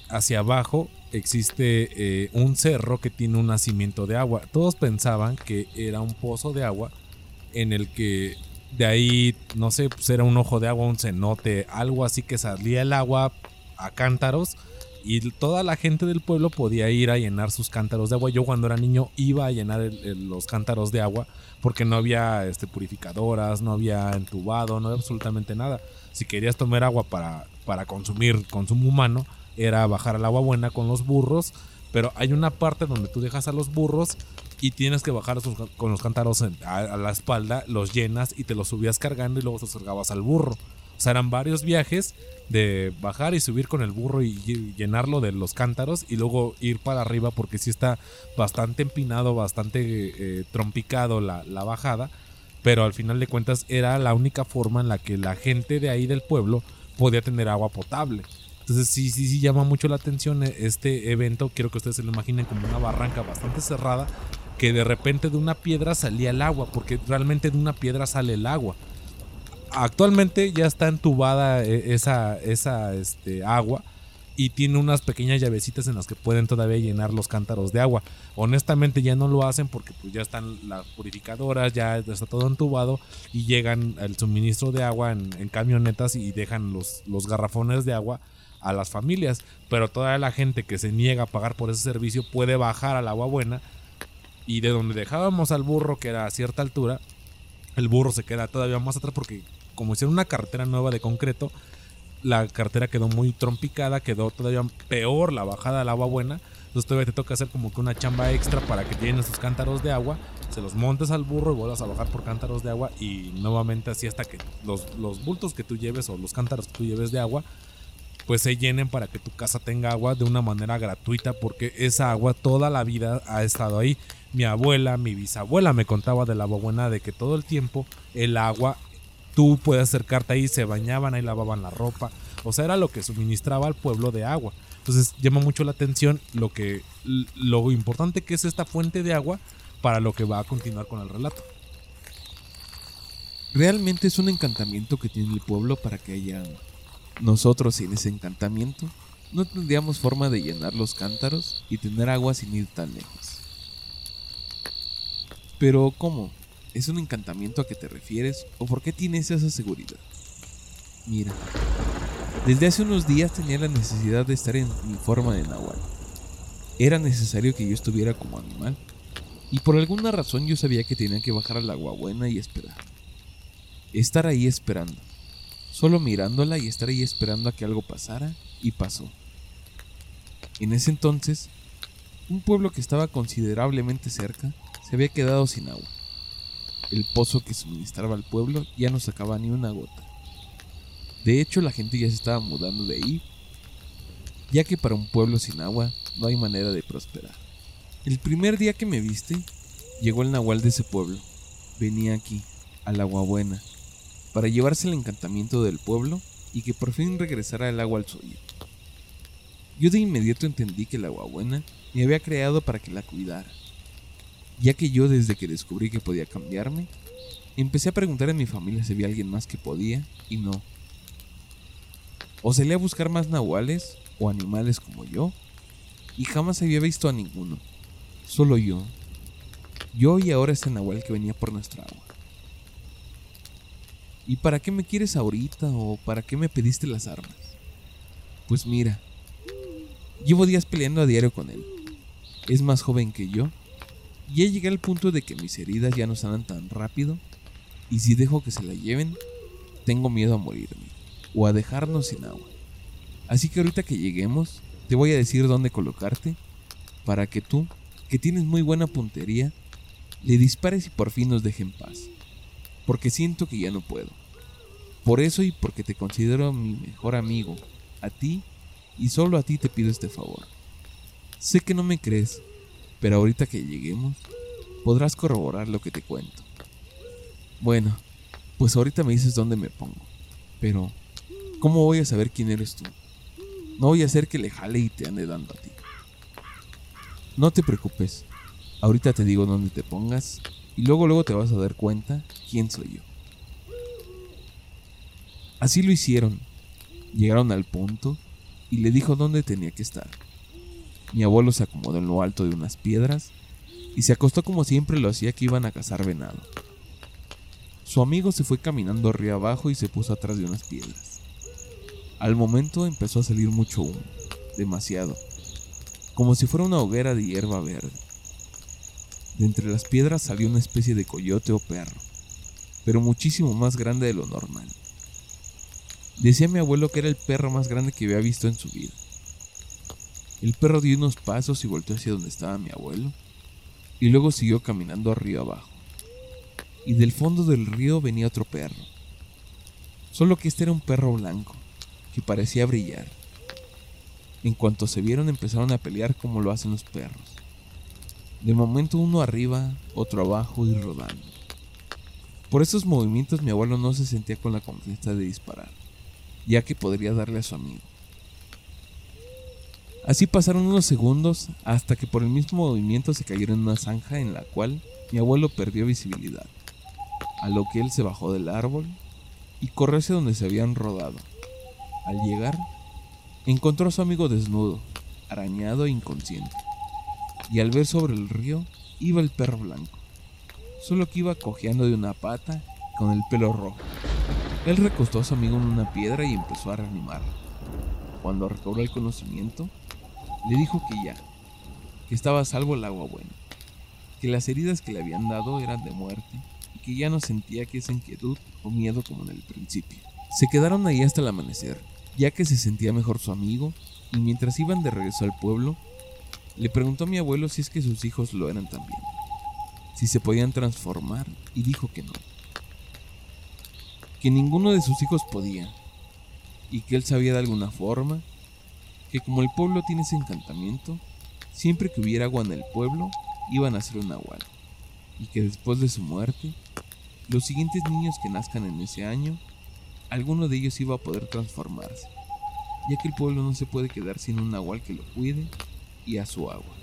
Hacia abajo existe eh, un cerro que tiene un nacimiento de agua. Todos pensaban que era un pozo de agua en el que de ahí, no sé, pues era un ojo de agua, un cenote, algo así que salía el agua a cántaros y toda la gente del pueblo podía ir a llenar sus cántaros de agua. Yo cuando era niño iba a llenar los cántaros de agua porque no había este, purificadoras, no había entubado, no había absolutamente nada. Si querías tomar agua para, para consumir consumo humano, era bajar al agua buena con los burros. Pero hay una parte donde tú dejas a los burros y tienes que bajar con los cántaros a, la espalda, los llenas y te los subías cargando y luego te cargabas al burro. Sea, eran varios viajes de bajar y subir con el burro y ll- llenarlo de los cántaros y luego ir para arriba porque sí está bastante empinado, bastante eh, trompicado la, la bajada, pero al final de cuentas era la única forma en la que la gente de ahí del pueblo podía tener agua potable. Entonces sí, sí, sí llama mucho la atención eh, este evento, quiero que ustedes se lo imaginen como una barranca bastante cerrada que de repente de una piedra salía el agua, porque realmente de una piedra sale el agua actualmente ya está entubada eh, esa, esa este, agua y tiene unas pequeñas llavecitas en las que pueden todavía llenar los cántaros de agua. Honestamente ya no lo hacen porque pues ya están las purificadoras, ya está todo entubado y llegan el suministro de agua en, en camionetas y dejan los, los garrafones de agua a las familias. Pero toda la gente que se niega a pagar por ese servicio puede bajar al agua buena y de donde dejábamos al burro que era a cierta altura, el burro se queda todavía más atrás porque como hicieron una carretera nueva de concreto, la carretera quedó muy trompicada, quedó todavía peor la bajada al agua buena. Entonces todavía te toca hacer como que una chamba extra para que llenes tus cántaros de agua, se los montes al burro y vuelvas a bajar por cántaros de agua y nuevamente así hasta que los, los bultos que tú lleves o los cántaros que tú lleves de agua pues se llenen para que tu casa tenga agua de una manera gratuita porque esa agua toda la vida ha estado ahí. Mi abuela, mi bisabuela me contaba del agua buena de que todo el tiempo el agua tú puedes acercarte ahí, se bañaban ahí, lavaban la ropa. O sea, era lo que suministraba al pueblo de agua. Entonces llama mucho la atención lo que lo importante que es esta fuente de agua para lo que va a continuar con el relato. Realmente es un encantamiento que tiene el pueblo para que haya agua. Nosotros sin ese encantamiento no tendríamos forma de llenar los cántaros y tener agua sin ir tan lejos. Pero ¿cómo? ¿Es un encantamiento a que te refieres o por qué tienes esa seguridad? Mira, desde hace unos días tenía la necesidad de estar en mi forma de nahual. Era necesario que yo estuviera como animal y por alguna razón yo sabía que tenía que bajar al agua buena y esperar. Estar ahí esperando solo mirándola y estar ahí esperando a que algo pasara, y pasó. En ese entonces, un pueblo que estaba considerablemente cerca se había quedado sin agua. El pozo que suministraba al pueblo ya no sacaba ni una gota. De hecho, la gente ya se estaba mudando de ahí, ya que para un pueblo sin agua no hay manera de prosperar. El primer día que me viste, llegó el nahual de ese pueblo. Venía aquí, al agua buena, para llevarse el encantamiento del pueblo y que por fin regresara el agua al suyo. Yo de inmediato entendí que el agua buena me había creado para que la cuidara, ya que yo desde que descubrí que podía cambiarme, empecé a preguntar en mi familia si había alguien más que podía y no. O salí a buscar más nahuales o animales como yo y jamás había visto a ninguno, solo yo. Yo y ahora ese nahual que venía por nuestra agua. ¿Y para qué me quieres ahorita o para qué me pediste las armas? Pues mira, llevo días peleando a diario con él. Es más joven que yo ya llegué al punto de que mis heridas ya no sanan tan rápido y si dejo que se la lleven, tengo miedo a morirme o a dejarnos sin agua. Así que ahorita que lleguemos, te voy a decir dónde colocarte para que tú, que tienes muy buena puntería, le dispares y por fin nos deje en paz porque siento que ya no puedo. Por eso y porque te considero mi mejor amigo, a ti y solo a ti te pido este favor. Sé que no me crees, pero ahorita que lleguemos, podrás corroborar lo que te cuento. Bueno, pues ahorita me dices dónde me pongo. Pero, ¿cómo voy a saber quién eres tú? No voy a hacer que le jale y te ande dando a ti. No te preocupes, ahorita te digo dónde te pongas y luego luego te vas a dar cuenta quién soy yo. Así lo hicieron. Llegaron al punto y le dijo dónde tenía que estar. Mi abuelo se acomodó en lo alto de unas piedras y se acostó como siempre lo hacía que iban a cazar venado. Su amigo se fue caminando arriba abajo y se puso atrás de unas piedras. Al momento empezó a salir mucho humo, demasiado, como si fuera una hoguera de hierba verde. De entre las piedras salió una especie de coyote o perro, pero muchísimo más grande de lo normal. Decía mi abuelo que era el perro más grande que había visto en su vida. El perro dio unos pasos y volteó hacia donde estaba mi abuelo, y luego siguió caminando arriba abajo. Y del fondo del río venía otro perro, solo que este era un perro blanco, que parecía brillar. En cuanto se vieron empezaron a pelear como lo hacen los perros. De momento uno arriba, otro abajo y rodando. Por esos movimientos mi abuelo no se sentía con la confianza de disparar, ya que podría darle a su amigo. Así pasaron unos segundos hasta que por el mismo movimiento se cayeron en una zanja en la cual mi abuelo perdió visibilidad, a lo que él se bajó del árbol y corrió hacia donde se habían rodado. Al llegar, encontró a su amigo desnudo, arañado e inconsciente. Y al ver sobre el río iba el perro blanco, solo que iba cojeando de una pata con el pelo rojo. Él recostó a su amigo en una piedra y empezó a reanimarlo. Cuando recobró el conocimiento, le dijo que ya, que estaba a salvo el agua buena, que las heridas que le habían dado eran de muerte y que ya no sentía que esa inquietud o miedo como en el principio. Se quedaron ahí hasta el amanecer, ya que se sentía mejor su amigo, y mientras iban de regreso al pueblo, le preguntó a mi abuelo si es que sus hijos lo eran también, si se podían transformar, y dijo que no, que ninguno de sus hijos podía, y que él sabía de alguna forma que como el pueblo tiene ese encantamiento, siempre que hubiera agua en el pueblo, iban a ser un agua y que después de su muerte, los siguientes niños que nazcan en ese año alguno de ellos iba a poder transformarse, ya que el pueblo no se puede quedar sin un nahual que lo cuide y a su agua.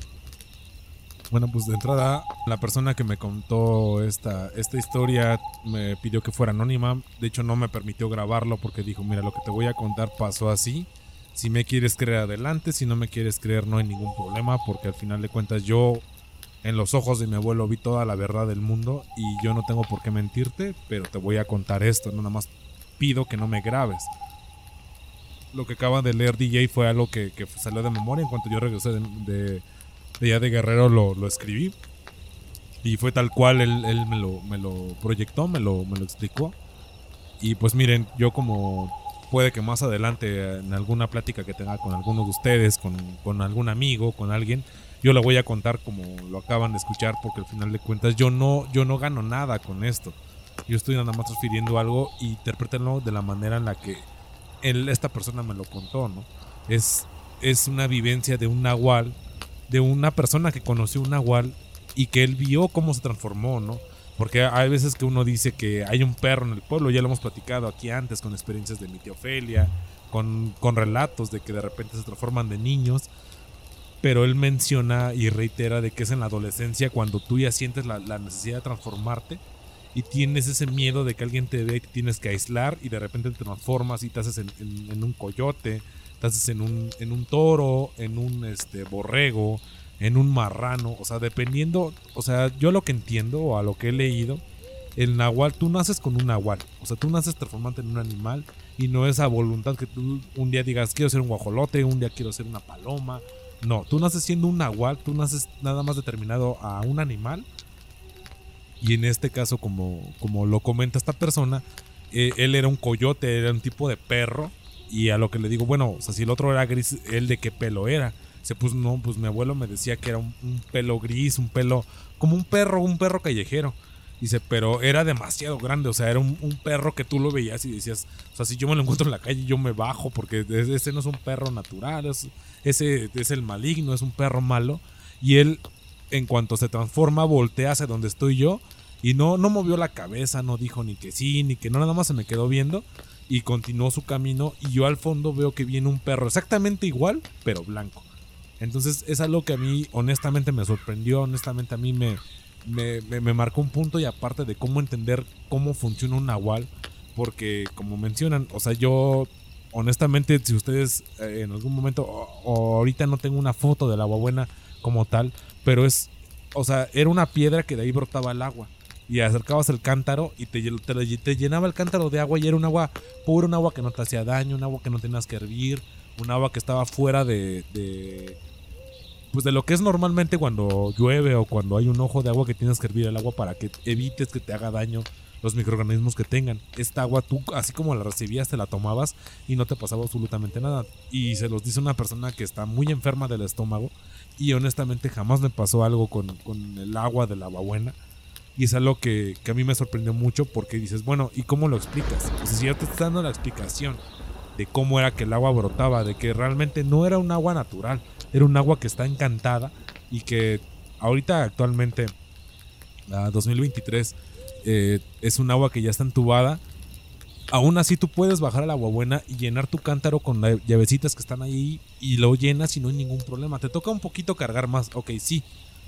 Bueno, pues de entrada, la persona que me contó esta, esta historia me pidió que fuera anónima. De hecho, no me permitió grabarlo porque dijo, mira, lo que te voy a contar pasó así. Si me quieres creer adelante, si no me quieres creer no hay ningún problema porque al final de cuentas yo en los ojos de mi abuelo vi toda la verdad del mundo y yo no tengo por qué mentirte, pero te voy a contar esto, no nada más pido que no me grabes. Lo que acaba de leer DJ fue algo que, salió de memoria. En cuanto yo regresé de, de, de de Guerrero lo, escribí. Y fue tal cual él, me, lo, me, lo, proyectó, me lo, me lo explicó. Y pues miren, yo como puede que más adelante en alguna plática que tenga con alguno de ustedes, con, con, algún amigo, con alguien, yo le voy a contar como lo acaban de escuchar porque al final de cuentas yo no, yo no gano nada con esto. Yo estoy nada más transfiriendo algo interpretenlo de la manera en la que él, esta persona me lo contó, ¿no? Es, es una vivencia de un nahual, de una persona que conoció un nahual y que él vio cómo se transformó, ¿no? Porque hay veces que uno dice que hay un perro en el pueblo, ya lo hemos platicado aquí antes con experiencias de mi tía con, con relatos de que de repente se transforman de niños, pero él menciona y reitera de que es en la adolescencia cuando tú ya sientes la, la necesidad de transformarte y tienes ese miedo de que alguien te ve y tienes que aislar y de repente te transformas y te haces en, un coyote, te haces en un, en un toro, en un este, borrego, en un marrano, o sea, dependiendo, o sea, yo lo que entiendo o a lo que he leído, el nahual, tú naces con un nahual, o sea, tú naces transformante en un animal y no es a voluntad que tú un día digas quiero ser un guajolote, un día quiero ser una paloma, no, tú naces siendo un nahual, tú naces nada más determinado a un animal y en este caso, como, como lo comenta esta persona, eh, él era un coyote, era un tipo de perro. Y a lo que le digo, bueno, o sea, si el otro era gris, ¿él de qué pelo era? Se puso, no, pues mi abuelo me decía que era un, pelo gris, un pelo, como un perro, un perro callejero. Dice, pero era demasiado grande, o sea, era un, perro que tú lo veías y decías, o sea, si yo me lo encuentro en la calle, yo me bajo, porque ese no es un perro natural, ese es el maligno, es un perro malo. Y él en cuanto se transforma, voltea hacia donde estoy yo y no, no movió la cabeza, no dijo ni que sí, ni que no, nada más se me quedó viendo y continuó su camino y yo al fondo veo que viene un perro exactamente igual, pero blanco. Entonces es algo que a mí honestamente me sorprendió, honestamente a mí me, me, me, marcó un punto y aparte de cómo entender cómo funciona un nahual, porque como mencionan, o sea, yo honestamente si ustedes eh, en algún momento o, ahorita no tengo una foto del agua buena como tal, pero es, o sea, era una piedra que de ahí brotaba el agua y acercabas el cántaro y te, te, llenaba el cántaro de agua y era un agua pura, un agua que no te hacía daño, un agua que no tenías que hervir, un agua que estaba fuera de, de, pues de lo que es normalmente cuando llueve o cuando hay un ojo de agua que tienes que hervir el agua para que evites que te haga daño los microorganismos que tengan. Esta agua tú, así como la recibías, te la tomabas y no te pasaba absolutamente nada. Y se los dice una persona que está muy enferma del estómago y honestamente jamás me pasó algo con, con el agua del agua buena y es algo que, a mí me sorprendió mucho porque dices, bueno, ¿y cómo lo explicas? Sea, si ya te estás dando la explicación de cómo era que el agua brotaba, de que realmente no era un agua natural, era un agua que está encantada y que ahorita actualmente, a 2023, eh, es un agua que ya está entubada. Aún así tú puedes bajar al agua buena y llenar tu cántaro con las llavecitas que están ahí y lo llenas y no hay ningún problema. Te toca un poquito cargar más, ok, sí,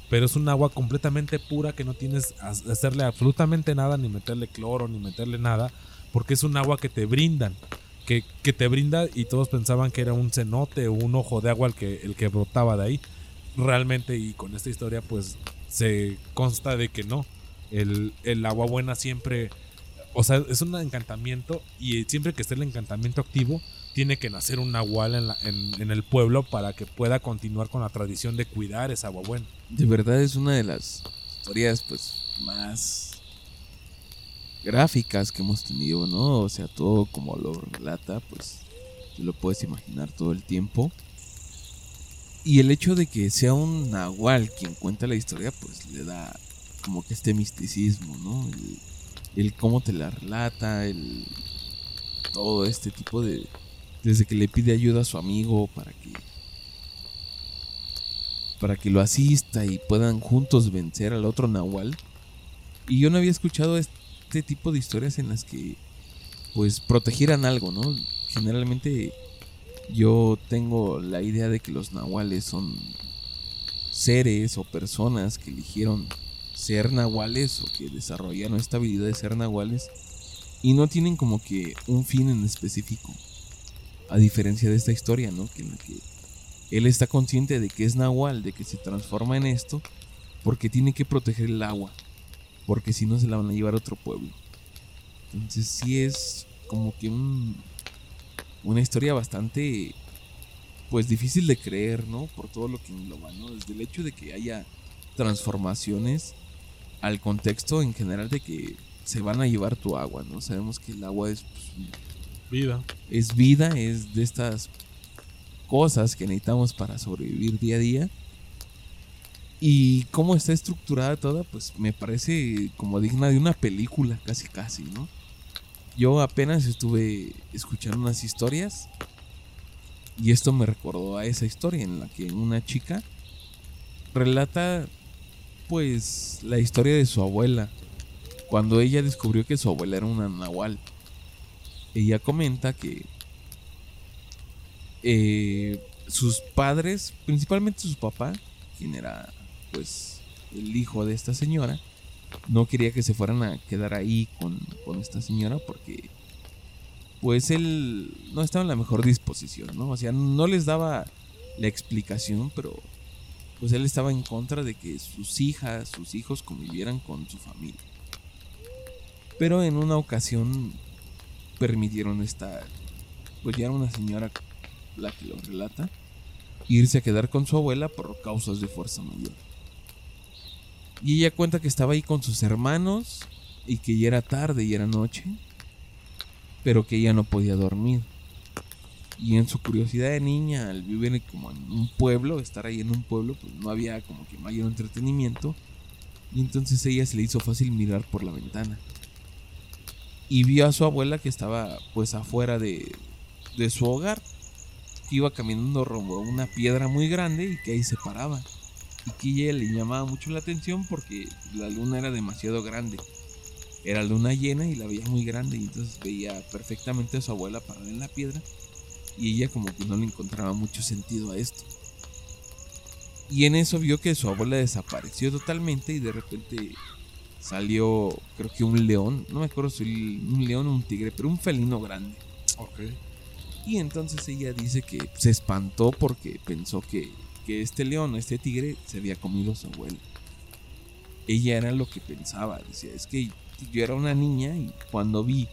pero es un agua completamente pura que no tienes que hacerle absolutamente nada, ni meterle cloro, ni meterle nada, porque es un agua que te brindan, que, te brinda y todos pensaban que era un cenote o un ojo de agua el que, el que brotaba de ahí. Realmente, y con esta historia, pues se consta de que no. El, el agua buena siempre, o sea, es un encantamiento y siempre que esté el encantamiento activo, tiene que nacer un nahual en, en, el pueblo para que pueda continuar con la tradición de cuidar esa agua buena. De verdad es una de las historias pues más gráficas que hemos tenido, ¿no? O sea, todo como lo relata, pues te lo puedes imaginar todo el tiempo. Y el hecho de que sea un nahual quien cuenta la historia, pues le da como que este misticismo, ¿no? El, cómo te la relata, el todo este tipo de, desde que le pide ayuda a su amigo para que para que lo asista y puedan juntos vencer al otro Nahual. Y yo no había escuchado este tipo de historias en las que pues protegieran algo, ¿no? Generalmente yo tengo la idea de que los nahuales son seres o personas que eligieron ser nahuales o que desarrollaron esta habilidad de ser nahuales y no tienen como que un fin en específico. A diferencia de esta historia, ¿no? Que en que él está consciente de que es Nahual, de que se transforma en esto, porque tiene que proteger el agua, porque si no se la van a llevar a otro pueblo. Entonces sí es como que un, una historia bastante, pues difícil de creer, ¿no? Por todo lo que engloba, ¿no? Desde el hecho de que haya transformaciones al contexto en general de que se van a llevar tu agua, ¿no? Sabemos que el agua es pues, Vida. Es vida, es de estas cosas que necesitamos para sobrevivir día a día. Y cómo está estructurada toda, pues me parece como digna de una película, casi casi, ¿no? Yo apenas estuve escuchando unas historias y esto me recordó a esa historia en la que una chica relata pues la historia de su abuela cuando ella descubrió que su abuela era una nahual ella comenta que eh, sus padres, principalmente su papá, quien era pues el hijo de esta señora, no quería que se fueran a quedar ahí con, con esta señora porque pues él no estaba en la mejor disposición, ¿no? O sea, no les daba la explicación, pero pues él estaba en contra de que sus hijas, sus hijos convivieran con su familia. Pero en una ocasión permitieron esta, pues ya era una señora la que lo relata, irse a quedar con su abuela por causas de fuerza mayor. Y ella cuenta que estaba ahí con sus hermanos y que ya era tarde y era noche, pero que ella no podía dormir. Y en su curiosidad de niña, al vivir como en un pueblo, estar ahí en un pueblo, pues no había como que mayor entretenimiento. Y entonces ella se le hizo fácil mirar por la ventana y vio a su abuela que estaba pues afuera de, de su hogar, que iba caminando rumbo a una piedra muy grande y que ahí se paraba. Ella le llamaba mucho la atención porque la luna era demasiado grande. era luna llena y la veía muy grande y entonces veía perfectamente a su abuela parada en la piedra y ella como que no le encontraba mucho sentido a esto. Y en eso vio que su abuela desapareció totalmente y de repente salió, creo que un león, no me acuerdo si un león o un tigre, pero un felino grande. Ok. Y entonces ella dice que se espantó porque pensó que, que este león, este tigre, se había comido a su abuela. Ella era lo que pensaba, decía, es que yo era una niña y cuando vi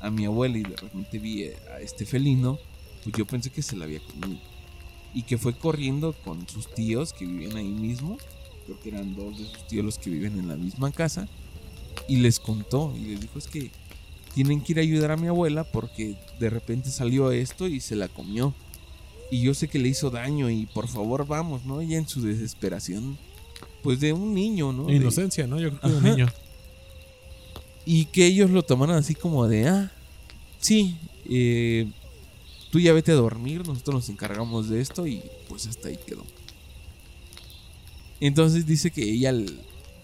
a mi abuela y de repente vi a este felino, pues yo pensé que se la había comido. Y que fue corriendo con sus tíos que vivían ahí mismo, creo que eran dos de sus tíos los que viven en la misma casa, y les contó y les dijo es que tienen que ir a ayudar a mi abuela porque de repente salió esto y se la comió. Y yo sé que le hizo daño y por favor vamos, ¿no? Ella en su desesperación, pues de un niño, ¿no? De- Inocencia, ¿no? Yo creo que de un niño. Y que ellos lo tomaron así como de, ah, sí, eh, tú ya vete a dormir, nosotros nos encargamos de esto y pues hasta ahí quedó. Entonces dice que ella,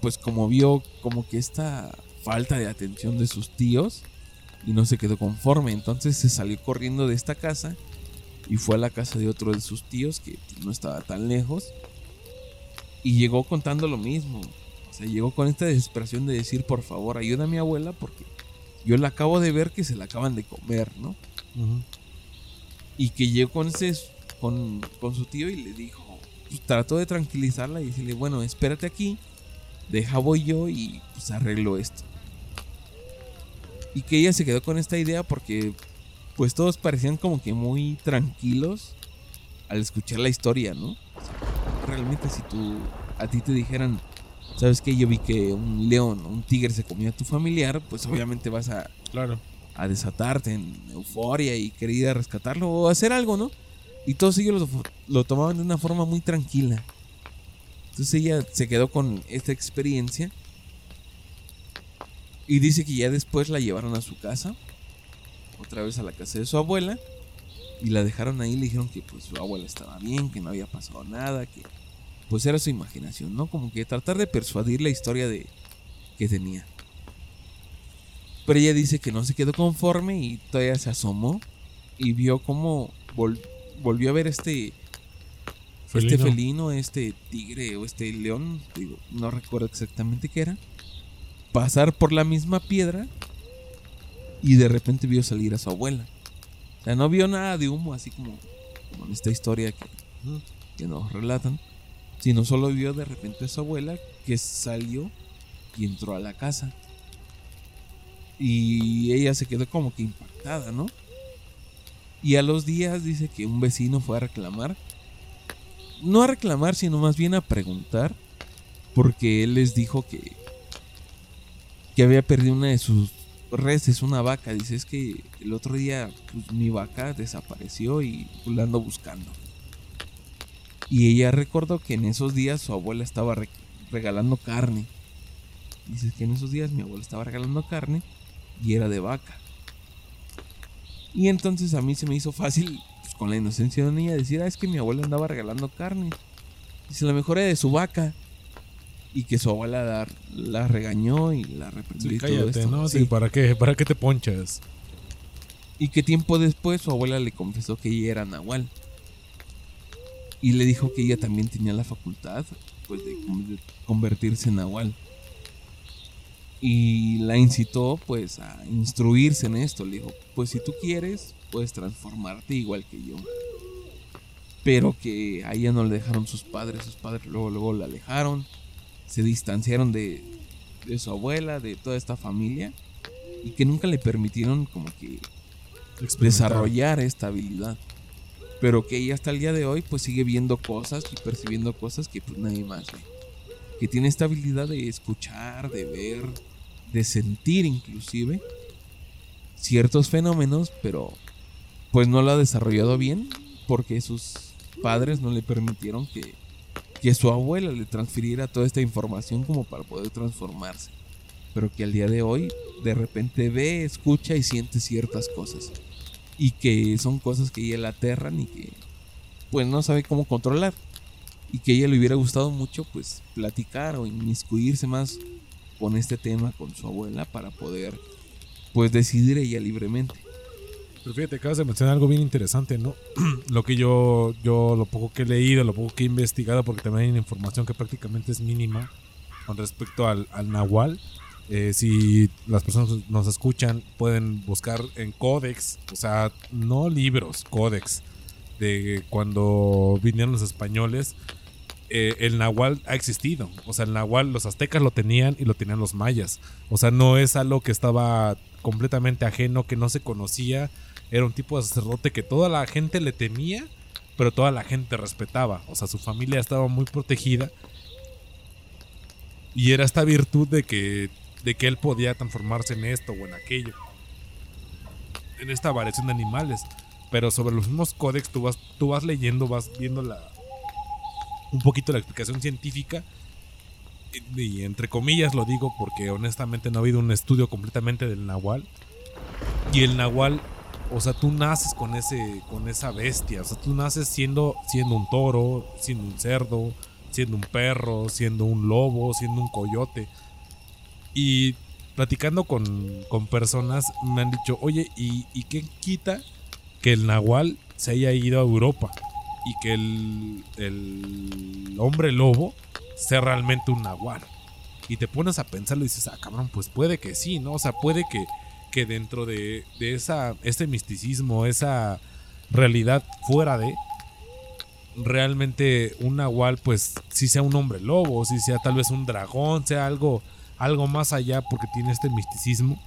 pues como vio como que esta falta de atención de sus tíos y no se quedó conforme, entonces se salió corriendo de esta casa y fue a la casa de otro de sus tíos que no estaba tan lejos y llegó contando lo mismo. O sea, llegó con esta desesperación de decir, por favor, ayuda a mi abuela porque yo la acabo de ver que se la acaban de comer, ¿no? Y que llegó con, ese, con, con su tío y le dijo, pues, trató de tranquilizarla y decirle, bueno, espérate aquí, deja voy yo y pues arreglo esto. Y que ella se quedó con esta idea porque pues todos parecían como que muy tranquilos al escuchar la historia, ¿no? Realmente si tú, a ti te dijeran, sabes que yo vi que un león, un tigre se comió a tu familiar, pues obviamente vas a, Claro. a desatarte en euforia y querer ir a rescatarlo o hacer algo, ¿no? Y todos ellos lo, lo tomaban de una forma muy tranquila. Entonces ella se quedó con esta experiencia y dice que ya después la llevaron a su casa, otra vez a la casa de su abuela, y la dejaron ahí y le dijeron que pues su abuela estaba bien, que no había pasado nada, que pues era su imaginación, ¿no? Como que tratar de persuadir la historia de que tenía. Pero ella dice que no se quedó conforme y todavía se asomó y vio cómo vol- volvió a ver este este Felino. felino, este tigre o este león, digo, no recuerdo exactamente qué era, pasar por la misma piedra y de repente vio salir a su abuela. O sea, no vio nada de humo, así como, en esta historia que, que nos relatan, sino solo vio de repente a su abuela que salió y entró a la casa. Y ella se quedó como que impactada, ¿no? Y a los días dice que un vecino fue a reclamar. No a reclamar, sino más bien a preguntar. Porque él les dijo que. Que había perdido una de sus reses, una vaca. Dice, es que el otro día pues, mi vaca desapareció y pues, la ando buscando. Y ella recordó que en esos días su abuela estaba re- regalando carne. Dice que en esos días mi abuela estaba regalando carne y era de vaca. Y entonces a mí se me hizo fácil, pues, con la inocencia de una niña, decir, ah, es que mi abuela andaba regalando carne. Dice, la mejor era de su vaca. Y que su abuela la, la regañó y la reprendió Sí, todo cállate, esto. ¿no? Sí. ¿para qué? ¿Para qué te ponchas? Y que tiempo después su abuela le confesó que ella era Nahual. Y le dijo que ella también tenía la facultad pues, de convertirse en Nahual. Y la incitó pues a instruirse en esto. Le dijo, pues si tú quieres, puedes transformarte igual que yo. Pero que a ella no le dejaron sus padres. Sus padres luego, luego la alejaron. Se distanciaron de, de su abuela, de toda esta familia. Y que nunca le permitieron como que desarrollar esta habilidad. Pero que ella hasta el día de hoy pues sigue viendo cosas y percibiendo cosas que pues nadie más ve. Que tiene esta habilidad de escuchar, de ver, de sentir inclusive ciertos fenómenos, pero pues no lo ha desarrollado bien porque sus padres no le permitieron que, que su abuela le transfiriera toda esta información como para poder transformarse. Pero que al día de hoy de repente ve, escucha y siente ciertas cosas y que son cosas que ella la aterran y que pues no sabe cómo controlar y que ella le hubiera gustado mucho pues platicar o inmiscuirse más con este tema con su abuela para poder pues decidir ella libremente. Pero fíjate, acabas de mencionar algo bien interesante, ¿no? <clears throat> lo que yo, yo, lo poco que he leído, lo poco que he investigado, porque también hay información que prácticamente es mínima con respecto al, al Nahual. Eh, si las personas nos escuchan, pueden buscar en códex, o sea, no libros, códex, de cuando vinieron los españoles. Eh, el nahual ha existido. O sea, el nahual los aztecas lo tenían y lo tenían los mayas. O sea, no es algo que estaba completamente ajeno, que no se conocía. Era un tipo de sacerdote que toda la gente le temía, pero toda la gente respetaba. O sea, su familia estaba muy protegida. Y era esta virtud de que, de que él podía transformarse en esto o en aquello. En esta variación de animales. Pero sobre los mismos códex tú vas, tú vas leyendo, vas viendo la, un poquito la explicación científica. Y, y entre comillas lo digo porque honestamente no ha habido un estudio completamente del nahual. Y el nahual, o sea, tú naces con ese con esa bestia, o sea, tú naces siendo siendo un toro, siendo un cerdo, siendo un perro, siendo un lobo, siendo un coyote. Y platicando con, con personas me han dicho, oye, ¿y, ¿y qué quita que el nahual se haya ido a Europa? y que el, el hombre lobo sea realmente un nahual. Y te pones a pensarlo y dices, ah, cabrón, pues puede que sí, ¿no? O sea, puede que, que dentro de, de esa, ese misticismo, esa realidad fuera de, realmente un nahual, pues sí sea un hombre lobo, sí sea tal vez un dragón, sea algo, algo más allá porque tiene este misticismo.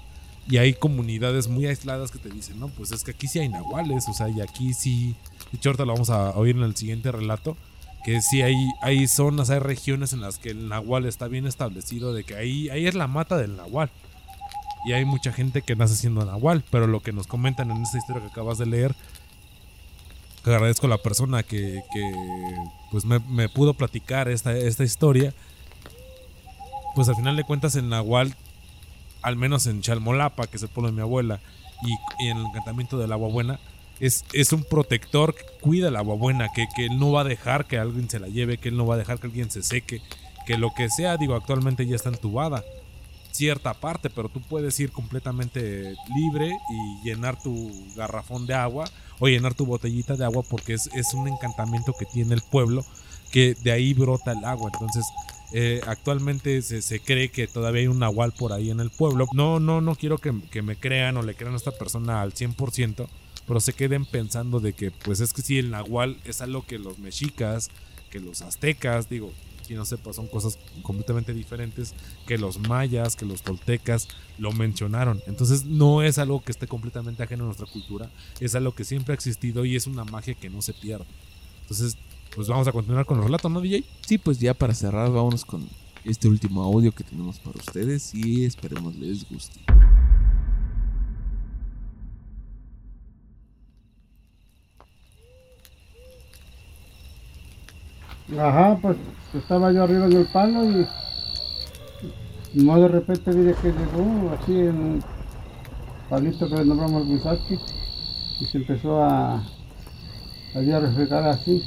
Y hay comunidades muy aisladas que te dicen, no, pues es que aquí sí hay nahuales, o sea, y aquí sí. De hecho, ahorita lo vamos a oír en el siguiente relato. Que sí hay, hay zonas, hay regiones en las que el nahual está bien establecido, de que ahí, ahí es la mata del nahual. Y hay mucha gente que nace siendo nahual, pero lo que nos comentan en esta historia que acabas de leer, que agradezco a la persona que, que pues me, pudo platicar esta, esta historia, pues al final de cuentas el nahual al menos en Chalmolapa, que es el pueblo de mi abuela, y, en el encantamiento del agua buena, es, es, un protector que cuida el agua buena, que, que, no va a dejar que alguien se la lleve, que él no va a dejar que alguien se seque, que lo que sea, digo, actualmente ya está entubada cierta parte, pero tú puedes ir completamente libre y llenar tu garrafón de agua o llenar tu botellita de agua porque es, es un encantamiento que tiene el pueblo, que de ahí brota el agua, entonces eh, actualmente se, se, cree que todavía hay un nahual por ahí en el pueblo. No, no, no quiero que, que, me crean o le crean a esta persona al 100%, pero se queden pensando de que, pues es que sí, el nahual es algo que los mexicas, que los aztecas, digo, quien no sepa, son cosas completamente diferentes, que los mayas, que los toltecas lo mencionaron. Entonces no es algo que esté completamente ajeno a nuestra cultura, es algo que siempre ha existido y es una magia que no se pierde. Entonces pues vamos a continuar con los relatos, ¿no, DJ? Sí, pues ya para cerrar, vámonos con este último audio que tenemos para ustedes y esperemos les guste. Ajá, pues estaba yo arriba en el palo y no de repente vi que llegó así en un palito que nombramos Misaki y se empezó a, a refregar así,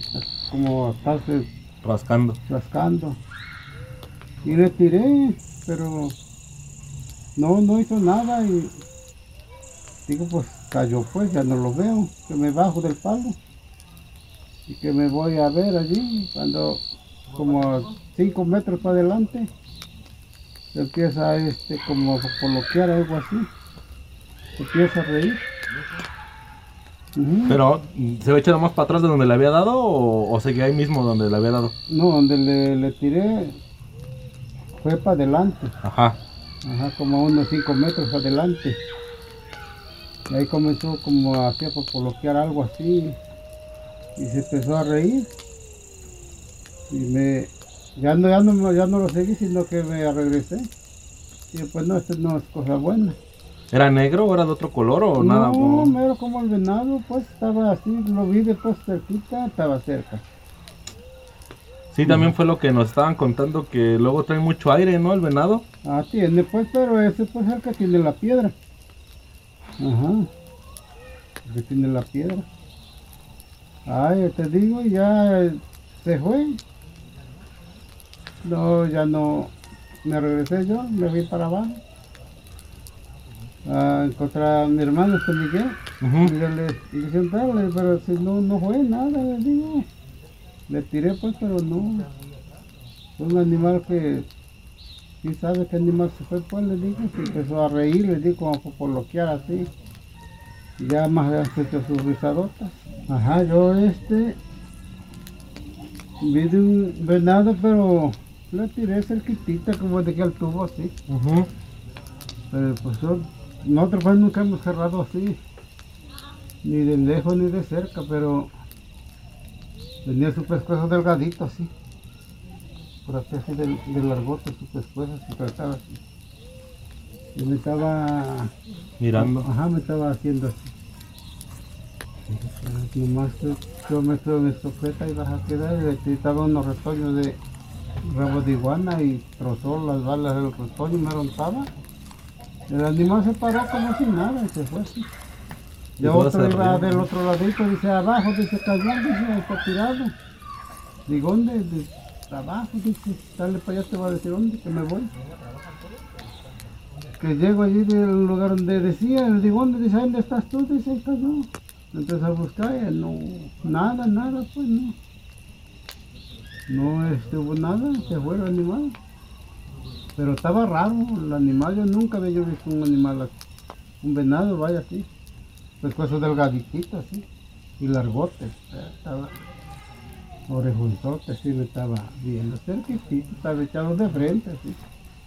como estarse rascando. rascando. Y le tiré, pero no, no hizo nada y digo pues cayó pues, ya no lo veo, que me bajo del palo y que me voy a ver allí cuando como 5 metros para adelante se empieza este como a coloquiar algo así, se empieza a reír. Pero, ¿se va echando más para atrás de donde le había dado o, o seguía ahí mismo donde le había dado? No, donde le, le tiré fue para adelante. Ajá. Ajá, como a unos 5 metros adelante. Y ahí comenzó como a hacer por coloquiar algo así. Y se empezó a reír. Y me. Ya no, ya no, ya no lo seguí, sino que me regresé. Y pues no, esto no es cosa buena. ¿Era negro o era de otro color o no, nada? No, mero como el venado, pues estaba así, lo vi después cerquita, estaba cerca. Sí, también fue lo que nos estaban contando, que luego trae mucho aire, ¿no? El venado. Ah, tiene, pues, pero ese pues que tiene la piedra. Ajá. El que tiene la piedra. Ay, te digo, ya se fue. No, ya no, me regresé yo, me fui para abajo. A encontrar a mi hermano San Miguel. Ujú. Y yo le dije, "Entrale", pero si no, no fue nada, le digo. Le tiré pues, pero no. Fue un animal que, quién sabe qué animal se fue, pues le digo, se empezó a reír, le digo, como por bloquear así. Ya más se echó sus risadotas. Ajá, yo este, vi de un venado, pero le tiré cerquitita, como de que al tubo así. Ujú. Pero pues yo- nosotros pues nunca hemos cerrado así, ni de lejos ni de cerca, pero tenía su pescuezo delgadito así, por así así de, de largote su pescuezo, su estaba así. Y me estaba, Mirando. ajá, me estaba haciendo así. Nomás yo me tuve mi escopeta y vas a quedar y le quitaba unos retoños de rabo de iguana y trozó las balas del retoño y me rompaba. El animal se paró como si nada y se fue así. Y otro iba del otro ladito, dice abajo, dice cayó, dice está tirado. Digo, ¿dónde? Dice, abajo, dice, dale para allá, te va a decir dónde, que me voy. Que llego allí del lugar donde decía, le digo, ¿dónde? Dice, ¿dónde estás tú? Dice, ahí cayó. Entonces a buscar, y no, nada, nada, pues no. No estuvo nada, se fue el animal. Pero estaba raro el animal, yo nunca había visto un animal así. Un venado, vaya así. Pescuezo delgaditito así. Y largote. eh, Estaba orejonzote, así me estaba viendo. Cerquitito, estaba echado de frente así.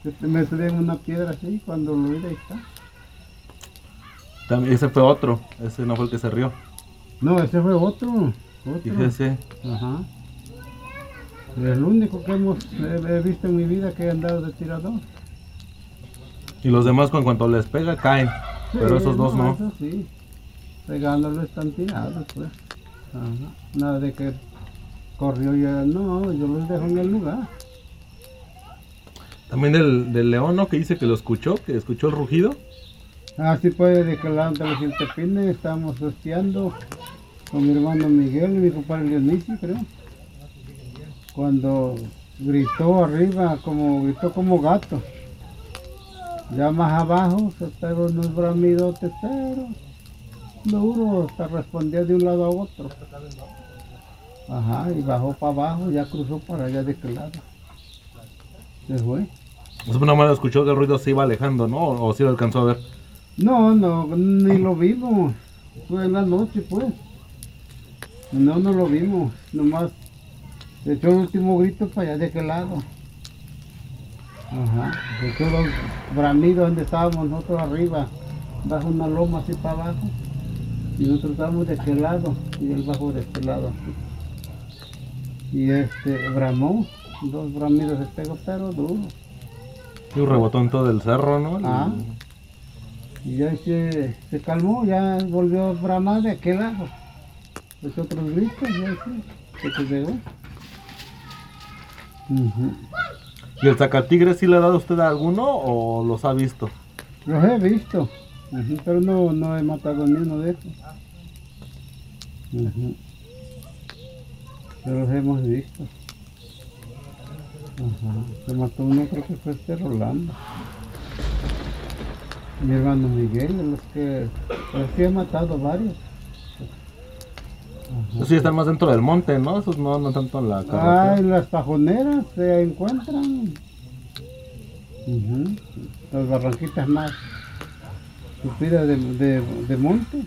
Yo me subí en una piedra así, cuando lo vi ahí está. También, ese fue otro. Ese no fue el que se rió. No, ese fue otro. Otro. Fíjese. Ajá. Es el único que hemos he, visto en mi vida que he andado de tirador. Y los demás, con cuanto les pega, caen. Pero esos dos no. Eso sí. Pegándolo están tirados, pues. Ajá. Nada de que corrió ya. No, yo los dejo en el lugar. También del, del león, ¿no? Que dice que lo escuchó, que escuchó el rugido. Así puede de que lado de los Iltepines estábamos hosteando con mi hermano Miguel y mi compadre Dionisio, creo. Cuando gritó arriba, como gritó como gato. Ya más abajo se pegó unos bramidotes, pero duro, hasta respondía de un lado a otro. Ajá, y bajó para abajo, ya cruzó para allá de aquel lado. Se fue. Pues nada más escuchó que el ruido se iba alejando, ¿no? O, sí lo alcanzó a ver. No, no, ni lo vimos. Fue en la noche, pues. No, no lo vimos. Nomás echó el último grito para allá de aquel lado. Ajá. Echó los bramidos donde estábamos nosotros arriba, bajo una loma así para abajo. Y nosotros estábamos de aquel lado y él bajó de este lado. Y este, bramó. Dos bramidos se pegó, pero duro. Y un rebotón todo el cerro, ¿no? Ah. Y ya se, se calmó, ya volvió a bramar de aquel lado. Los otros gritos, ya sí, se te pegó. Ujú. ¿Y el sacatigre sí le ha dado usted a alguno o los ha visto? Los he visto, pero no, no he matado ni uno de. Ujú. Pero los hemos visto. Ajá. Se mató uno, creo que fue este Rolando. Mi hermano Miguel, de los que que he matado varios. Esos sí están más dentro del monte, ¿no? Esos no andan tanto en la Ah, carretera. en las pajoneras se encuentran. Las barranquitas más supidas de, de, de monte.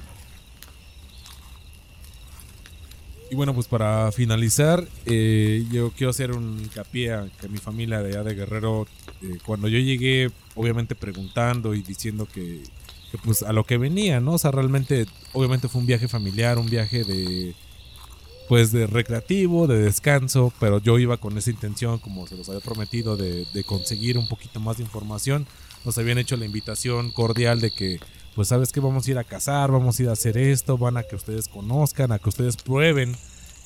Y bueno, pues para finalizar, eh, yo quiero hacer un hincapié a que mi familia de allá de Guerrero, eh, cuando yo llegué, obviamente preguntando y diciendo que, pues a lo que venía, ¿no? O sea, realmente, obviamente fue un viaje familiar, un viaje de, pues de recreativo, de descanso, pero yo iba con esa intención, como se los había prometido, de, de conseguir un poquito más de información. Nos habían hecho la invitación cordial de que, pues sabes que vamos a ir a cazar, vamos a ir a hacer esto, van a que ustedes conozcan, a que ustedes prueben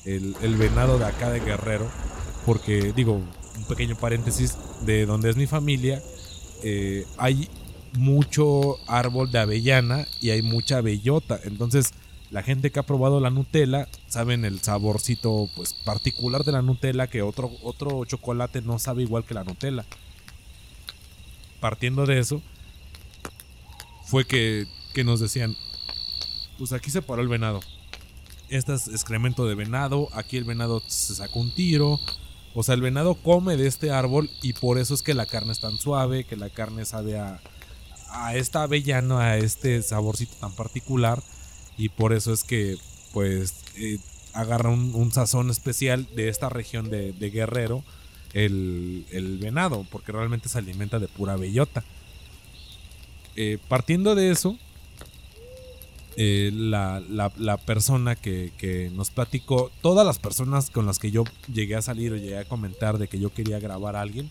el, el venado de acá de Guerrero, porque digo, un pequeño paréntesis, de donde es mi familia, eh, hay mucho árbol de avellana y hay mucha bellota, entonces la gente que ha probado la Nutella saben el saborcito pues particular de la Nutella que otro otro chocolate no sabe igual que la Nutella. partiendo de eso, fue que, que nos decían, pues aquí se paró el venado. Este es excremento de venado, aquí el venado se sacó un tiro. O sea, el venado come de este árbol y por eso es que la carne es tan suave, que la carne sabe a, a esta avellano, a este saborcito tan particular. Y por eso es que, pues, eh, agarra un, un sazón especial de esta región de, de Guerrero, el, el venado, porque realmente se alimenta de pura bellota. Eh, partiendo de eso, eh, la, la- la persona que, que nos platicó, todas las personas con las que yo llegué a salir o llegué a comentar de que yo quería grabar a alguien,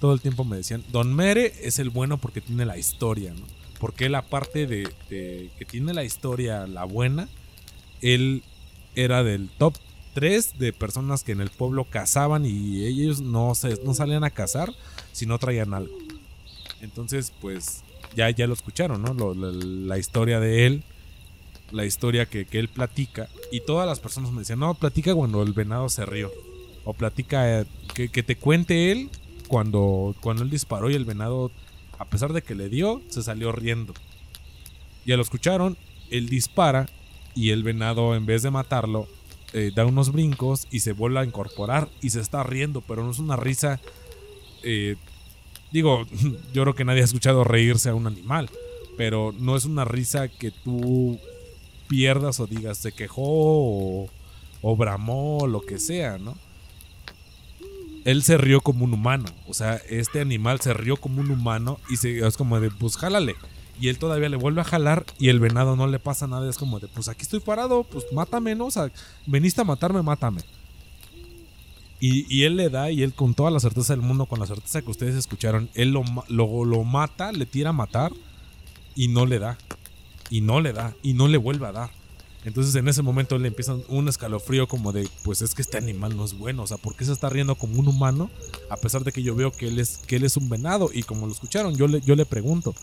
todo el tiempo me decían, Don Mere es el bueno porque tiene la historia. Porque él aparte de, de que tiene la historia, la buena, él era del top 3 de personas que en el pueblo cazaban y ellos no, se, no salían a cazar si no traían algo. Entonces, pues ya, ya lo escucharon, ¿no? La historia de él, la historia que, que él platica. Y todas las personas me decían, no, platica cuando el venado se rió. O platica eh, que, que te cuente él cuando, cuando él disparó y el venado, a pesar de que le dio, se salió riendo. Ya lo escucharon, él dispara y el venado en vez de matarlo, eh, da unos brincos y se vuelve a incorporar y se está riendo, pero no es una risa... eh, digo, <laughs> yo creo que nadie ha escuchado reírse a un animal, pero no es una risa que tú pierdas o digas se quejó o, o bramó lo que sea, ¿no? Él se rió como un humano, o sea, este animal se rió como un humano y se, es como de, pues jálale. Y él todavía le vuelve a jalar y el venado no le pasa nada, es como de, pues aquí estoy parado, pues mátame, ¿no? O sea, veniste a matarme, mátame. Y, él le da, y él con toda la certeza del mundo, con la certeza que ustedes escucharon, él lo, lo, lo mata, le tira a matar y no le da. Y no le da, y no le vuelve a dar. Entonces en ese momento le empieza un escalofrío como de, pues es que este animal no es bueno, o sea, ¿por qué se está riendo como un humano? A pesar de que yo veo que él es, que él es un venado y como lo escucharon, yo le, yo le pregunto,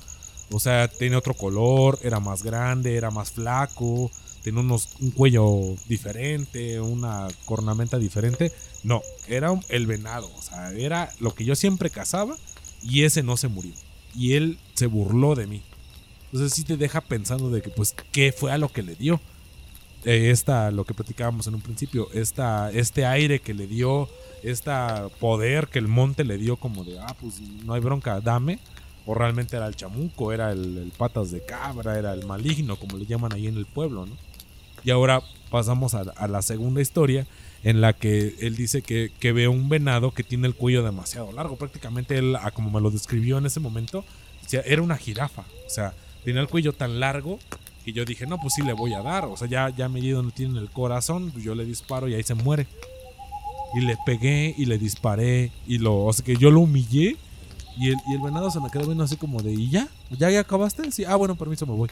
o sea, tiene otro color, era más grande, era más flaco, tiene unos, un cuello diferente, una cornamenta diferente. No, era el venado, o sea, era lo que yo siempre cazaba y ese no se murió. Y él se burló de mí. Entonces sí te deja pensando de que, pues, ¿qué fue a lo que le dio? Eh, esta, lo que platicábamos en un principio, esta, este aire que le dio, este poder que el monte le dio como de, ah, pues no hay bronca, dame. O realmente era el chamuco, era el, el patas de cabra, era el maligno, como le llaman ahí en el pueblo, ¿no? Y ahora pasamos a la segunda historia en la que él dice que, que ve un venado que tiene el cuello demasiado largo. Prácticamente él, como me lo describió en ese momento, era una jirafa. O sea, tenía el cuello tan largo que yo dije, no, pues sí le voy a dar. O sea, ya, ya medí donde tiene el corazón, pues yo le disparo y ahí se muere. Y le pegué y le disparé y lo, o sea que yo lo humillé y el, y el venado se me quedó viendo así como de, ¿y ya? ¿Ya, ya acabaste? Sí, ah, bueno, permiso, me voy.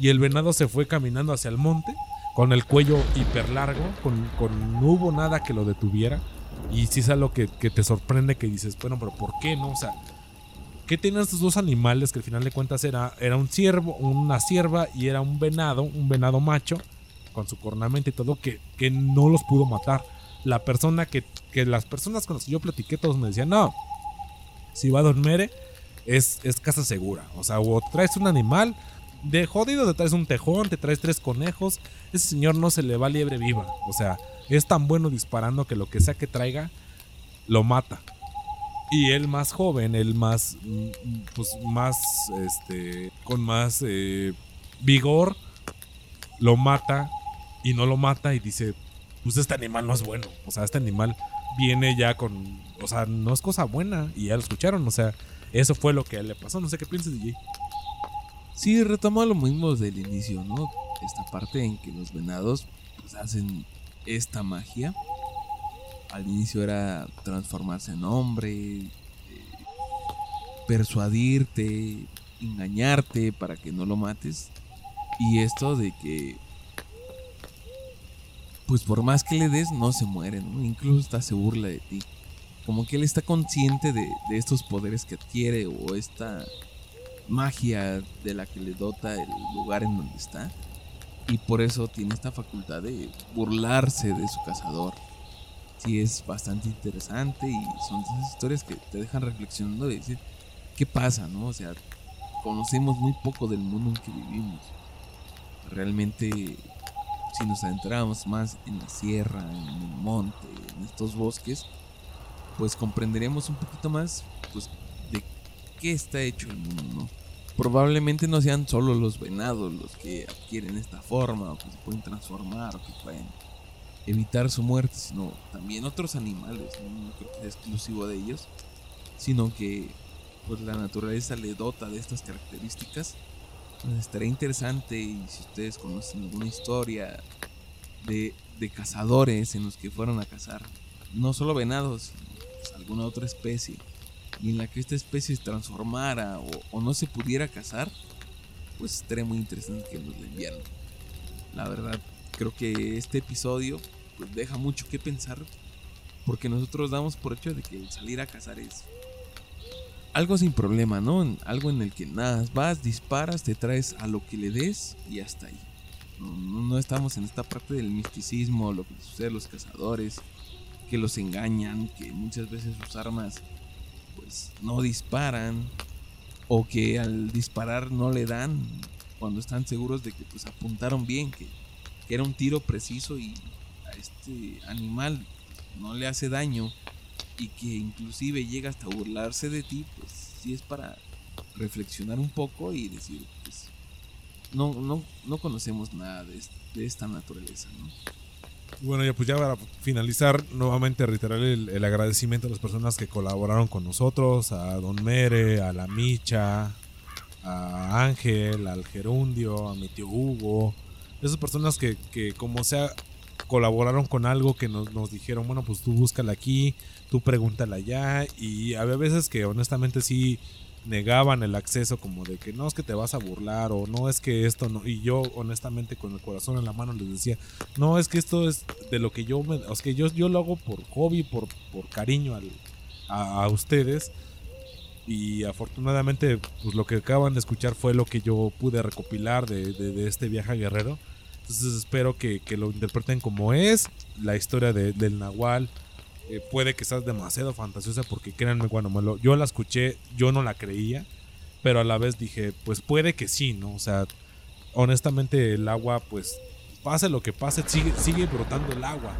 Y el venado se fue caminando hacia el monte con el cuello hiper largo, con, con no hubo nada que lo detuviera. Y sí es algo que, que te sorprende que dices, bueno, pero ¿por qué no? O sea, ¿qué tenían estos dos animales que al final de cuentas era, era un ciervo, una cierva y era un venado, un venado macho, con su cornamenta y todo, que, que no los pudo matar? La persona que, que las personas con las que yo platiqué, todos me decían, no, si va a dormir es, es casa segura. O sea, o traes un animal de jodido, te traes un tejón, te traes tres conejos. Ese señor no se le va liebre viva. O sea, es tan bueno disparando que lo que sea que traiga, lo mata. Y el más joven, el más, mm, pues más, este, con más eh, vigor, lo mata y no lo mata y dice, pues este animal no es bueno. O sea, este animal viene ya con, o sea, no es cosa buena. Y ya lo escucharon, o sea, eso fue lo que él le pasó. No sé qué piensas, DJ. Sí, retoma lo mismo del inicio, ¿no? Esta parte en que los venados pues, hacen esta magia. Al inicio era transformarse en hombre, eh, persuadirte, engañarte para que no lo mates. Y esto de que, pues por más que le des, no se muere, ¿no? Incluso hasta se burla de ti. Como que él está consciente de, de estos poderes que adquiere o esta magia de la que le dota el lugar en donde está. Y por eso tiene esta facultad de burlarse de su cazador. Sí, es bastante interesante y son esas historias que te dejan reflexionando de decir, ¿qué pasa, no? O sea, conocemos muy poco del mundo en que vivimos. Realmente, si nos adentramos más en la sierra, en el monte, en estos bosques, pues comprenderemos un poquito más, pues, qué está hecho el mundo. Probablemente no sean solo los venados los que adquieren esta forma, o que se pueden transformar, o que pueden evitar su muerte, sino también otros animales, no, creo que sea exclusivo de ellos, sino que pues la naturaleza le dota de estas características. Pues estaría interesante y si ustedes conocen alguna historia de, de cazadores en los que fueron a cazar, no solo venados, sino pues, alguna otra especie, y en la que esta especie se transformara o, no se pudiera cazar, pues estaría muy interesante que nos lo enviaran. La verdad, creo que este episodio pues deja mucho que pensar porque nosotros damos por hecho de que salir a cazar es algo sin problema, ¿no? Algo en el que nada, vas, disparas, te traes a lo que le des y hasta ahí. No, no- estamos en esta parte del misticismo, lo que sucede a los cazadores, que los engañan, que muchas veces sus armas pues no disparan o que al disparar no le dan cuando están seguros de que pues apuntaron bien, que, era un tiro preciso y a este animal no le hace daño y que inclusive llega hasta burlarse de ti, pues sí es para reflexionar un poco y decir, pues no, no, no conocemos nada de, de esta naturaleza, ¿no? Bueno, ya pues ya para finalizar, nuevamente reiterar el, el agradecimiento a las personas que colaboraron con nosotros, a Don Mere, a la Micha, a Ángel, al Gerundio, a mi tío Hugo, esas personas que, que como sea colaboraron con algo que nos, nos dijeron, bueno, pues tú búscala aquí, tú pregúntala allá, y había veces que honestamente sí negaban el acceso como de que no es que te vas a burlar o no es que esto no y yo honestamente con el corazón en la mano les decía no es que esto es de lo que yo me que yo, yo lo hago por hobby por, por cariño al- a, ustedes. Y afortunadamente pues lo que acaban de escuchar fue lo que yo pude recopilar de, de- de este viaje a Guerrero. Entonces espero que, que lo interpreten como es la historia de- del Nahual eh, puede que sea demasiado fantasiosa porque créanme cuando me lo, yo la escuché yo no la creía pero a la vez dije pues puede que sí no o sea honestamente el agua pues pase lo que pase sigue sigue brotando el agua.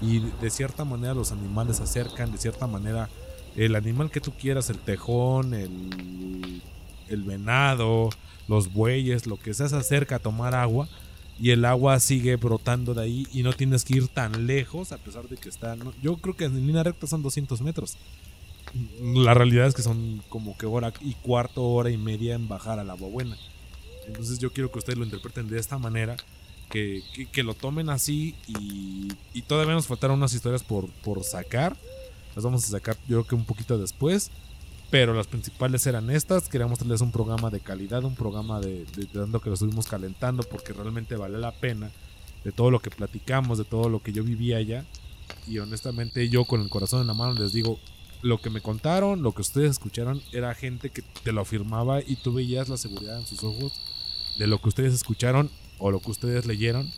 Y de cierta manera los animales se acercan de cierta manera el animal que tú quieras el tejón el el venado los bueyes lo que sea se acerca a tomar agua y el agua sigue brotando de ahí y no tienes que ir tan lejos a pesar de que está yo creo que en línea recta son 200 metros. La realidad es que son como que hora y cuarto hora y media en bajar al agua buena. Entonces yo quiero que ustedes lo interpreten de esta manera que, que- lo tomen así y, y todavía nos faltaron unas historias por, por sacar. Las vamos a sacar yo creo que un poquito después pero las principales eran estas. Queríamos traerles un programa de calidad, un programa de, de, dando que lo estuvimos calentando porque realmente vale la pena de todo lo que platicamos, de todo lo que yo vivía allá. Y honestamente yo con el corazón en la mano les digo, lo que me contaron, lo que ustedes escucharon era gente que te lo afirmaba y tú veías la seguridad en sus ojos de lo que ustedes escucharon o lo que ustedes leyeron.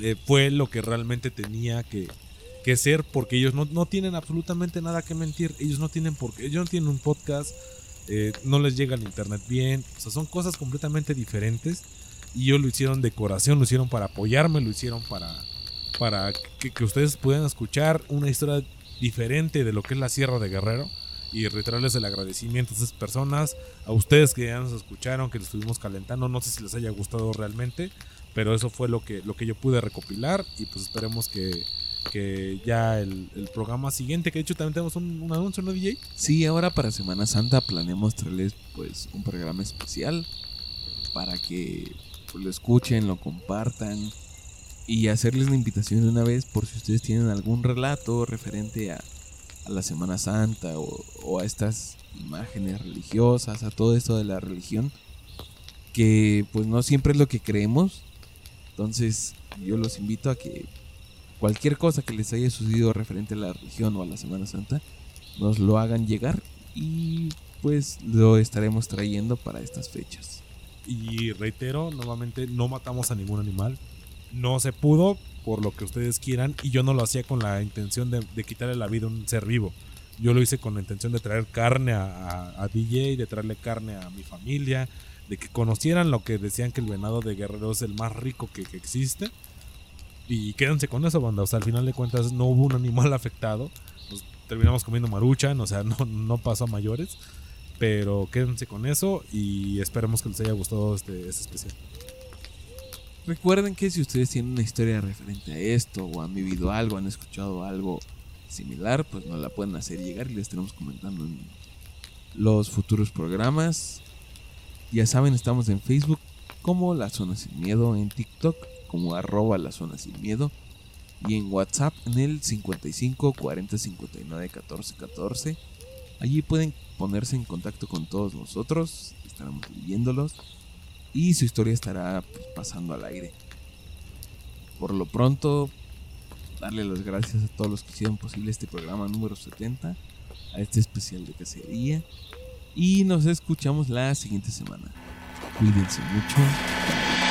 eh, fue lo que realmente tenía que, que ser porque ellos no, no tienen absolutamente nada que mentir. Ellos no tienen por qué, ellos no tienen un podcast, eh, no les llega el internet bien. O sea, son cosas completamente diferentes. Y ellos lo hicieron de corazón, lo hicieron para apoyarme, lo hicieron para, para que, que ustedes puedan escuchar una historia diferente de lo que es la Sierra de Guerrero. Y reiterarles el agradecimiento a esas personas, a ustedes que ya nos escucharon, que les estuvimos calentando. No sé si les haya gustado realmente, pero eso fue lo que, lo que yo pude recopilar. Y pues esperemos que, que ya el, el programa siguiente, que de hecho también tenemos un, un anuncio, ¿no, DJ? Sí, ahora para Semana Santa planeamos traerles pues un programa especial para que pues, lo escuchen, lo compartan y hacerles la invitación de una vez por si ustedes tienen algún relato referente a, a la Semana Santa o, o a estas imágenes religiosas, a todo esto de la religión, que pues no siempre es lo que creemos. Entonces yo los invito a que cualquier cosa que les haya sucedido referente a la religión o a la Semana Santa, nos lo hagan llegar y pues lo estaremos trayendo para estas fechas. Y reitero, nuevamente, no matamos a ningún animal. No se pudo por lo que ustedes quieran y yo no lo hacía con la intención de, de quitarle la vida a un ser vivo. yo lo hice con la intención de traer carne a, a- a DJ, de traerle carne a mi familia, de que conocieran lo que decían que el venado de Guerrero es el más rico que, que existe. Y quédense con eso, banda. O sea, al final de cuentas no hubo un animal <laughs> afectado. Terminamos comiendo maruchan, o sea, no, no pasó a mayores. Pero quédense con eso y esperemos que les haya gustado este, este especial. Recuerden que si ustedes tienen una historia referente a esto o han vivido algo, han escuchado algo similar, pues nos la pueden hacer llegar y les estaremos comentando en los futuros programas. Ya saben, estamos en Facebook como La Zona Sin Miedo, en TikTok como arroba La Zona Sin Miedo y en WhatsApp en el 55 40 59 14 14. Allí pueden ponerse en contacto con todos nosotros, estaremos leyéndolos y su historia estará pues, pasando al aire. Por lo pronto, darle las gracias a todos los que hicieron posible este programa número 70, a este especial de cacería. Y nos escuchamos la siguiente semana. Cuídense mucho.